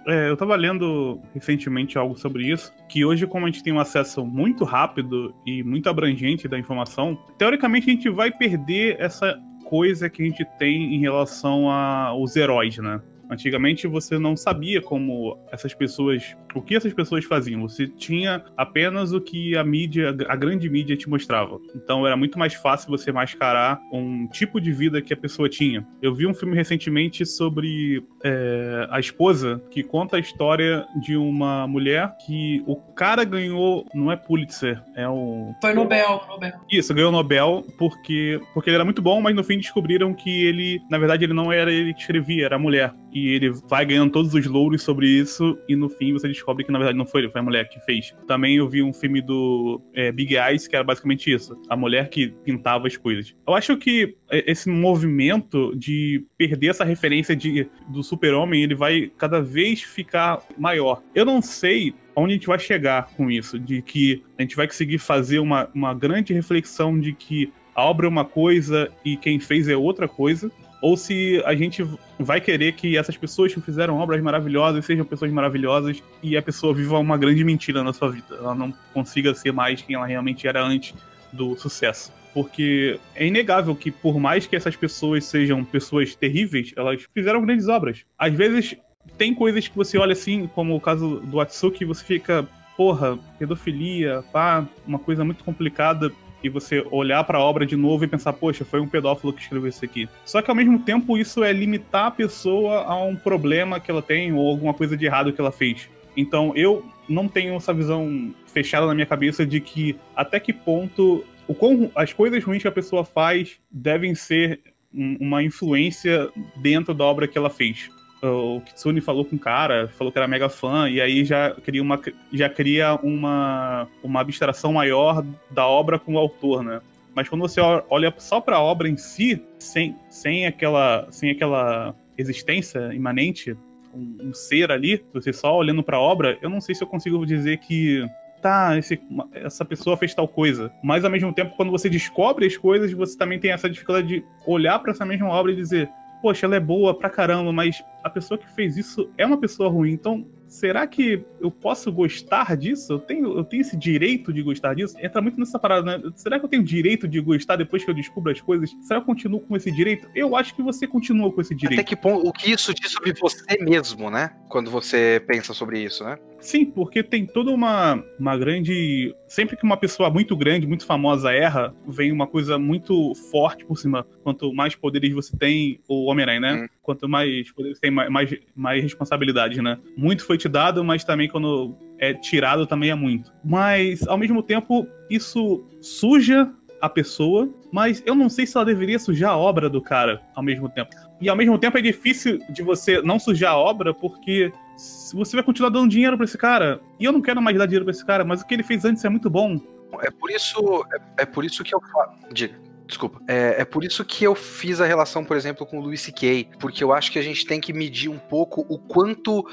[SPEAKER 5] É, eu tava lendo recentemente algo sobre isso, que hoje, como a gente tem um acesso muito rápido e muito abrangente da informação, teoricamente a gente vai perder essa coisa que a gente tem em relação aos heróis, né? Antigamente você não sabia como essas pessoas, o que essas pessoas faziam. Você tinha apenas o que a mídia, a grande mídia te mostrava. Então era muito mais fácil você mascarar um tipo de vida que a pessoa tinha. Eu vi um filme recentemente sobre é, a esposa que conta a história de uma mulher que o cara ganhou, não é Pulitzer, é o
[SPEAKER 4] foi Nobel, Nobel.
[SPEAKER 5] Isso, ganhou Nobel porque porque ele era muito bom, mas no fim descobriram que ele, na verdade, ele não era ele que escrevia, era a mulher e ele vai ganhando todos os louros sobre isso, e no fim você descobre que na verdade não foi ele, foi a mulher que fez. Também eu vi um filme do é, Big Eyes, que era basicamente isso: a mulher que pintava as coisas. Eu acho que esse movimento de perder essa referência de, do super-homem, ele vai cada vez ficar maior. Eu não sei onde a gente vai chegar com isso, de que a gente vai conseguir fazer uma, uma grande reflexão de que a obra é uma coisa e quem fez é outra coisa, ou se a gente vai querer que essas pessoas que fizeram obras maravilhosas sejam pessoas maravilhosas e a pessoa viva uma grande mentira na sua vida. Ela não consiga ser mais quem ela realmente era antes do sucesso. Porque é inegável que, por mais que essas pessoas sejam pessoas terríveis, elas fizeram grandes obras. Às vezes, tem coisas que você olha assim, como o caso do Atsuki, você fica, porra, pedofilia, pá, uma coisa muito complicada e você olhar para a obra de novo e pensar, poxa, foi um pedófilo que escreveu isso aqui. Só que ao mesmo tempo isso é limitar a pessoa a um problema que ela tem ou alguma coisa de errado que ela fez. Então eu não tenho essa visão fechada na minha cabeça de que até que ponto o quão, as coisas ruins que a pessoa faz devem ser uma influência dentro da obra que ela fez o Kitsune falou com o cara, falou que era mega fã, e aí já cria uma, já cria uma, uma abstração maior da obra com o autor, né? Mas quando você olha só para a obra em si, sem, sem, aquela, sem aquela existência imanente, um, um ser ali, você só olhando para a obra, eu não sei se eu consigo dizer que tá, esse, essa pessoa fez tal coisa. Mas ao mesmo tempo, quando você descobre as coisas, você também tem essa dificuldade de olhar para essa mesma obra e dizer, poxa, ela é boa pra caramba, mas a pessoa que fez isso é uma pessoa ruim. Então, será que eu posso gostar disso? Eu tenho, eu tenho esse direito de gostar disso? Entra muito nessa parada, né? Será que eu tenho direito de gostar depois que eu descubro as coisas? Será que eu continuo com esse direito? Eu acho que você continua com esse direito.
[SPEAKER 1] Até que ponto, o que isso diz sobre você mesmo, né? Quando você pensa sobre isso, né?
[SPEAKER 5] Sim, porque tem toda uma, uma grande. Sempre que uma pessoa muito grande, muito famosa erra, vem uma coisa muito forte por cima. Quanto mais poderes você tem, o Homem-Aranha, né? Hum. Quanto mais poderes tem, mais, mais, mais responsabilidade, né? Muito foi te dado, mas também quando é tirado também é muito. Mas, ao mesmo tempo, isso suja a pessoa, mas eu não sei se ela deveria sujar a obra do cara ao mesmo tempo. E ao mesmo tempo é difícil de você não sujar a obra, porque você vai continuar dando dinheiro para esse cara. E eu não quero mais dar dinheiro para esse cara, mas o que ele fez antes é muito bom.
[SPEAKER 1] É por isso, é, é por isso que eu falo. Diga. Desculpa. É, é, por isso que eu fiz a relação, por exemplo, com o Louis C.K., porque eu acho que a gente tem que medir um pouco o quanto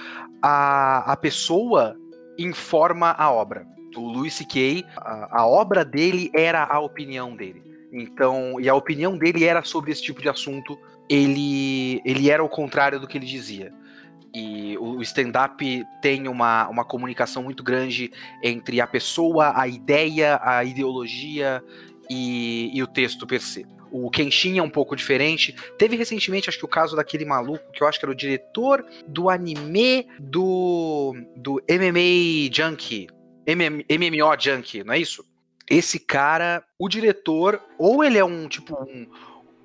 [SPEAKER 1] a, a pessoa informa a obra. O Louis C.K., a, a obra dele era a opinião dele. Então, e a opinião dele era sobre esse tipo de assunto. Ele, ele era o contrário do que ele dizia. E o stand-up tem uma, uma comunicação muito grande entre a pessoa, a ideia, a ideologia e, e o texto per se. O Kenshin é um pouco diferente. Teve recentemente, acho que o caso daquele maluco, que eu acho que era o diretor do anime do, do MMA Junkie. MM, MMO Junkie, não é isso? Esse cara, o diretor, ou ele é um tipo um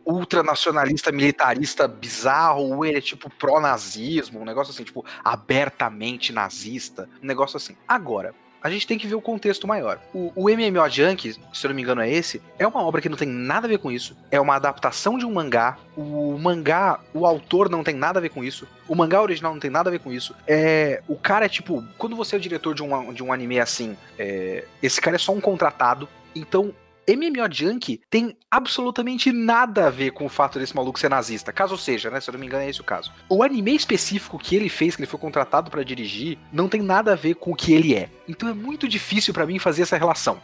[SPEAKER 1] ultranacionalista militarista bizarro, ou ele é tipo pró-nazismo, um negócio assim, tipo, abertamente nazista, um negócio assim. Agora, a gente tem que ver o contexto maior. O, o MMO Junkie, se eu não me engano é esse, é uma obra que não tem nada a ver com isso. É uma adaptação de um mangá. O mangá, o autor não tem nada a ver com isso. O mangá original não tem nada a ver com isso. É, o cara é tipo, quando você é o diretor de um, de um anime assim, é, esse cara é só um contratado. Então, MMO Junkie tem absolutamente nada a ver com o fato desse maluco ser nazista. Caso seja, né? Se eu não me engano, é esse o caso. O anime específico que ele fez, que ele foi contratado para dirigir, não tem nada a ver com o que ele é. Então é muito difícil para mim fazer essa relação,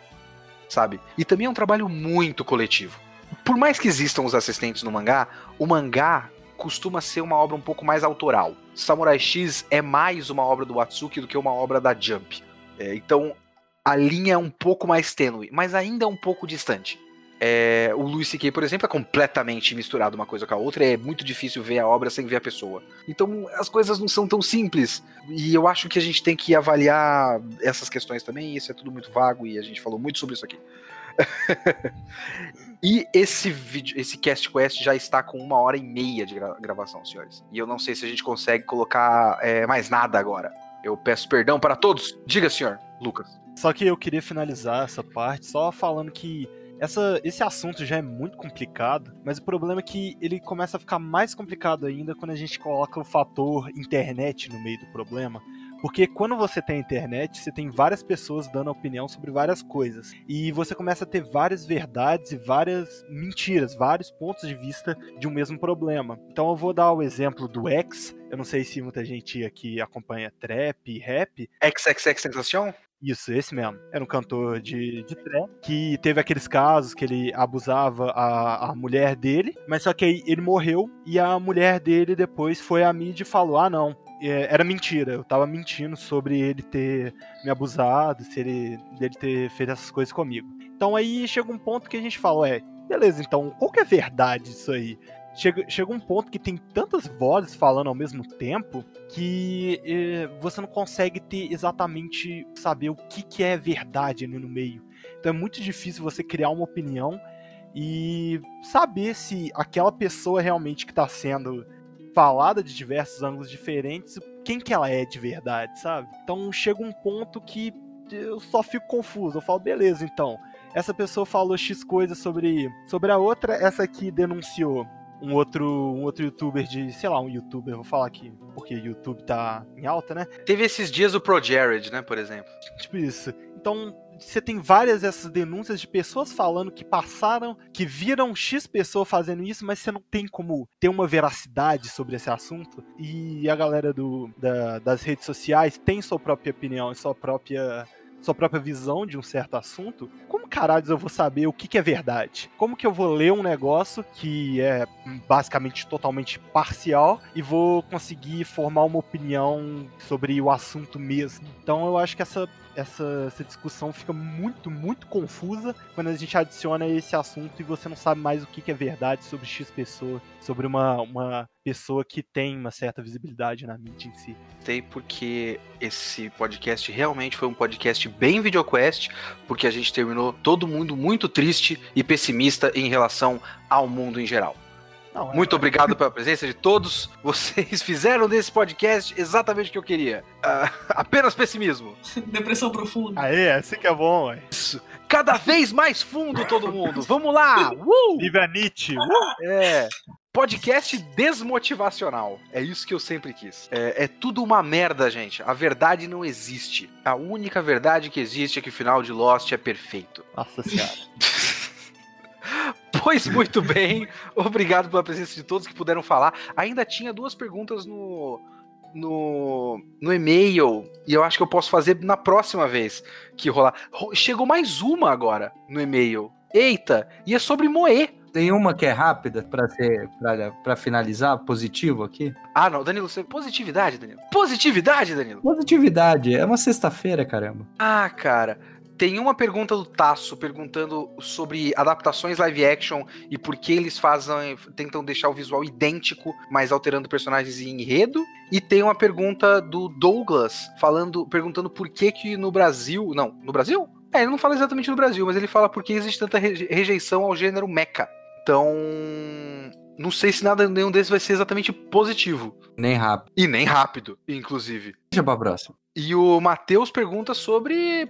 [SPEAKER 1] sabe? E também é um trabalho muito coletivo. Por mais que existam os assistentes no mangá, o mangá costuma ser uma obra um pouco mais autoral. Samurai X é mais uma obra do Watsuki do que uma obra da Jump. É, então a linha é um pouco mais tênue, mas ainda é um pouco distante. É, o Louis C.K., por exemplo, é completamente misturado uma coisa com a outra, é muito difícil ver a obra sem ver a pessoa. Então as coisas não são tão simples. E eu acho que a gente tem que avaliar essas questões também, isso é tudo muito vago e a gente falou muito sobre isso aqui. e esse vídeo, esse Cast Quest já está com uma hora e meia de gra gravação, senhores. E eu não sei se a gente consegue colocar é, mais nada agora. Eu peço perdão para todos. Diga, senhor Lucas.
[SPEAKER 6] Só que eu queria finalizar essa parte só falando que essa, esse assunto já é muito complicado, mas o problema é que ele começa a ficar mais complicado ainda quando a gente coloca o fator internet no meio do problema. Porque quando você tem internet, você tem várias pessoas dando opinião sobre várias coisas. E você começa a ter várias verdades e várias mentiras, vários pontos de vista de um mesmo problema. Então eu vou dar o exemplo do X. Eu não sei se muita gente aqui acompanha trap, rap.
[SPEAKER 1] XXX Sensação?
[SPEAKER 6] Isso, esse mesmo. Era um cantor de, de trap que teve aqueles casos que ele abusava a, a mulher dele, mas só que aí ele morreu e a mulher dele depois foi à mídia e falou: ah, não, é, era mentira. Eu tava mentindo sobre ele ter me abusado, se ele, dele ter feito essas coisas comigo. Então aí chega um ponto que a gente fala, é, beleza, então qual que é verdade disso aí? Chega, chega um ponto que tem tantas vozes falando ao mesmo tempo que eh, você não consegue ter exatamente saber o que, que é verdade ali no meio. Então é muito difícil você criar uma opinião e saber se aquela pessoa realmente que está sendo falada de diversos ângulos diferentes, quem que ela é de verdade, sabe? Então chega um ponto que eu só fico confuso. Eu falo, beleza, então. Essa pessoa falou X coisas sobre, sobre a outra, essa aqui denunciou um outro, um outro youtuber de, sei lá, um youtuber, vou falar aqui, porque YouTube tá em alta, né?
[SPEAKER 1] Teve esses dias o Pro Jared, né, por exemplo.
[SPEAKER 6] Tipo isso. Então, você tem várias dessas denúncias de pessoas falando que passaram, que viram X pessoa fazendo isso, mas você não tem como ter uma veracidade sobre esse assunto. E a galera do, da, das redes sociais tem sua própria opinião, sua própria sua própria visão de um certo assunto, como caralho eu vou saber o que, que é verdade? Como que eu vou ler um negócio que é basicamente totalmente parcial e vou conseguir formar uma opinião sobre o assunto mesmo? Então eu acho que essa essa, essa discussão fica muito, muito confusa quando a gente adiciona esse assunto e você não sabe mais o que, que é verdade sobre X pessoa, sobre uma, uma pessoa que tem uma certa visibilidade na mídia em si.
[SPEAKER 1] Sei porque esse podcast realmente foi um podcast bem videoquest, porque a gente terminou todo mundo muito triste e pessimista em relação ao mundo em geral. Não, é Muito obrigado pela presença de todos. Vocês fizeram desse podcast exatamente o que eu queria. Uh, apenas pessimismo.
[SPEAKER 4] Depressão profunda.
[SPEAKER 6] Aê, assim que é bom, ué.
[SPEAKER 1] Isso. Cada vez mais fundo, todo mundo. Vamos lá! Uh!
[SPEAKER 6] Vive a Nietzsche! Uh!
[SPEAKER 1] É. Podcast desmotivacional. É isso que eu sempre quis. É, é, tudo uma merda, gente. A verdade não existe. A única verdade que existe é que o final de Lost é perfeito.
[SPEAKER 6] Nossa senhora.
[SPEAKER 1] Pois muito bem, obrigado pela presença de todos que puderam falar. Ainda tinha duas perguntas no, no, no e-mail e eu acho que eu posso fazer na próxima vez que rolar. Chegou mais uma agora no e-mail. Eita, e é sobre Moe.
[SPEAKER 2] Tem uma que é rápida para ser para finalizar positivo aqui?
[SPEAKER 1] Ah, não, Danilo, você... positividade, Danilo. Positividade, Danilo.
[SPEAKER 2] Positividade, é uma sexta-feira, caramba.
[SPEAKER 1] Ah, cara, tem uma pergunta do Tasso perguntando sobre adaptações live action e por que eles fazem, tentam deixar o visual idêntico, mas alterando personagens em enredo. E tem uma pergunta do Douglas falando, perguntando por que que no Brasil, não, no Brasil? É, ele não fala exatamente no Brasil, mas ele fala por que existe tanta rejeição ao gênero mecha. Então, não sei se nada nenhum desses vai ser exatamente positivo.
[SPEAKER 2] Nem rápido.
[SPEAKER 1] E nem rápido, inclusive.
[SPEAKER 2] Deixa pra próxima.
[SPEAKER 1] E o Matheus pergunta sobre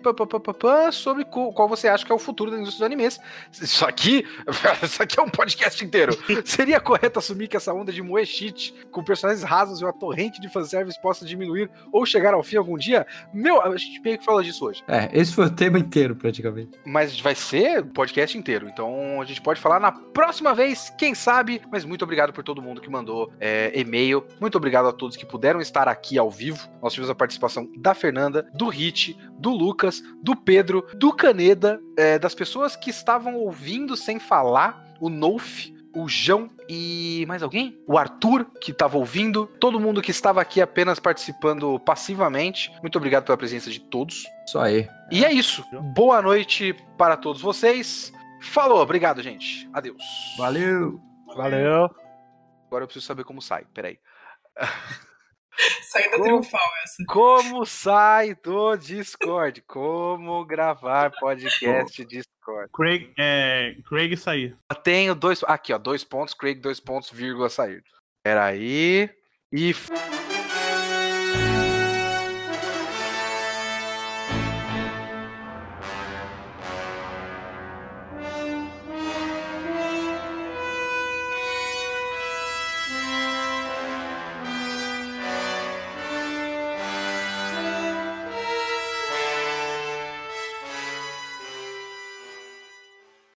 [SPEAKER 1] sobre qual você acha que é o futuro da indústria dos animes. Isso aqui, isso aqui é um podcast inteiro. Seria correto assumir que essa onda de moe shit com personagens rasos e uma torrente de fanservice possa diminuir ou chegar ao fim algum dia? Meu, a gente meio que fala disso hoje.
[SPEAKER 2] É, esse foi o tema inteiro praticamente.
[SPEAKER 1] Mas vai ser o podcast inteiro. Então a gente pode falar na próxima vez, quem sabe. Mas muito obrigado por todo mundo que mandou é, e-mail. Muito obrigado a todos que puderam estar aqui ao vivo. Nós tivemos a participação da Fernanda, do Hit, do Lucas, do Pedro, do Caneda, é, das pessoas que estavam ouvindo sem falar, o Nouf, o João e mais alguém? O Arthur, que estava ouvindo, todo mundo que estava aqui apenas participando passivamente. Muito obrigado pela presença de todos.
[SPEAKER 2] Isso aí.
[SPEAKER 1] E é isso. Boa noite para todos vocês. Falou, obrigado, gente. Adeus.
[SPEAKER 2] Valeu.
[SPEAKER 6] Valeu.
[SPEAKER 1] Agora eu preciso saber como sai. Peraí.
[SPEAKER 4] Saída como, triunfal essa.
[SPEAKER 1] Como sai do Discord? Como gravar podcast Discord?
[SPEAKER 5] Craig, é, Craig sair.
[SPEAKER 1] tenho dois. Aqui, ó. Dois pontos, Craig, dois pontos, vírgula, sair. Peraí. E.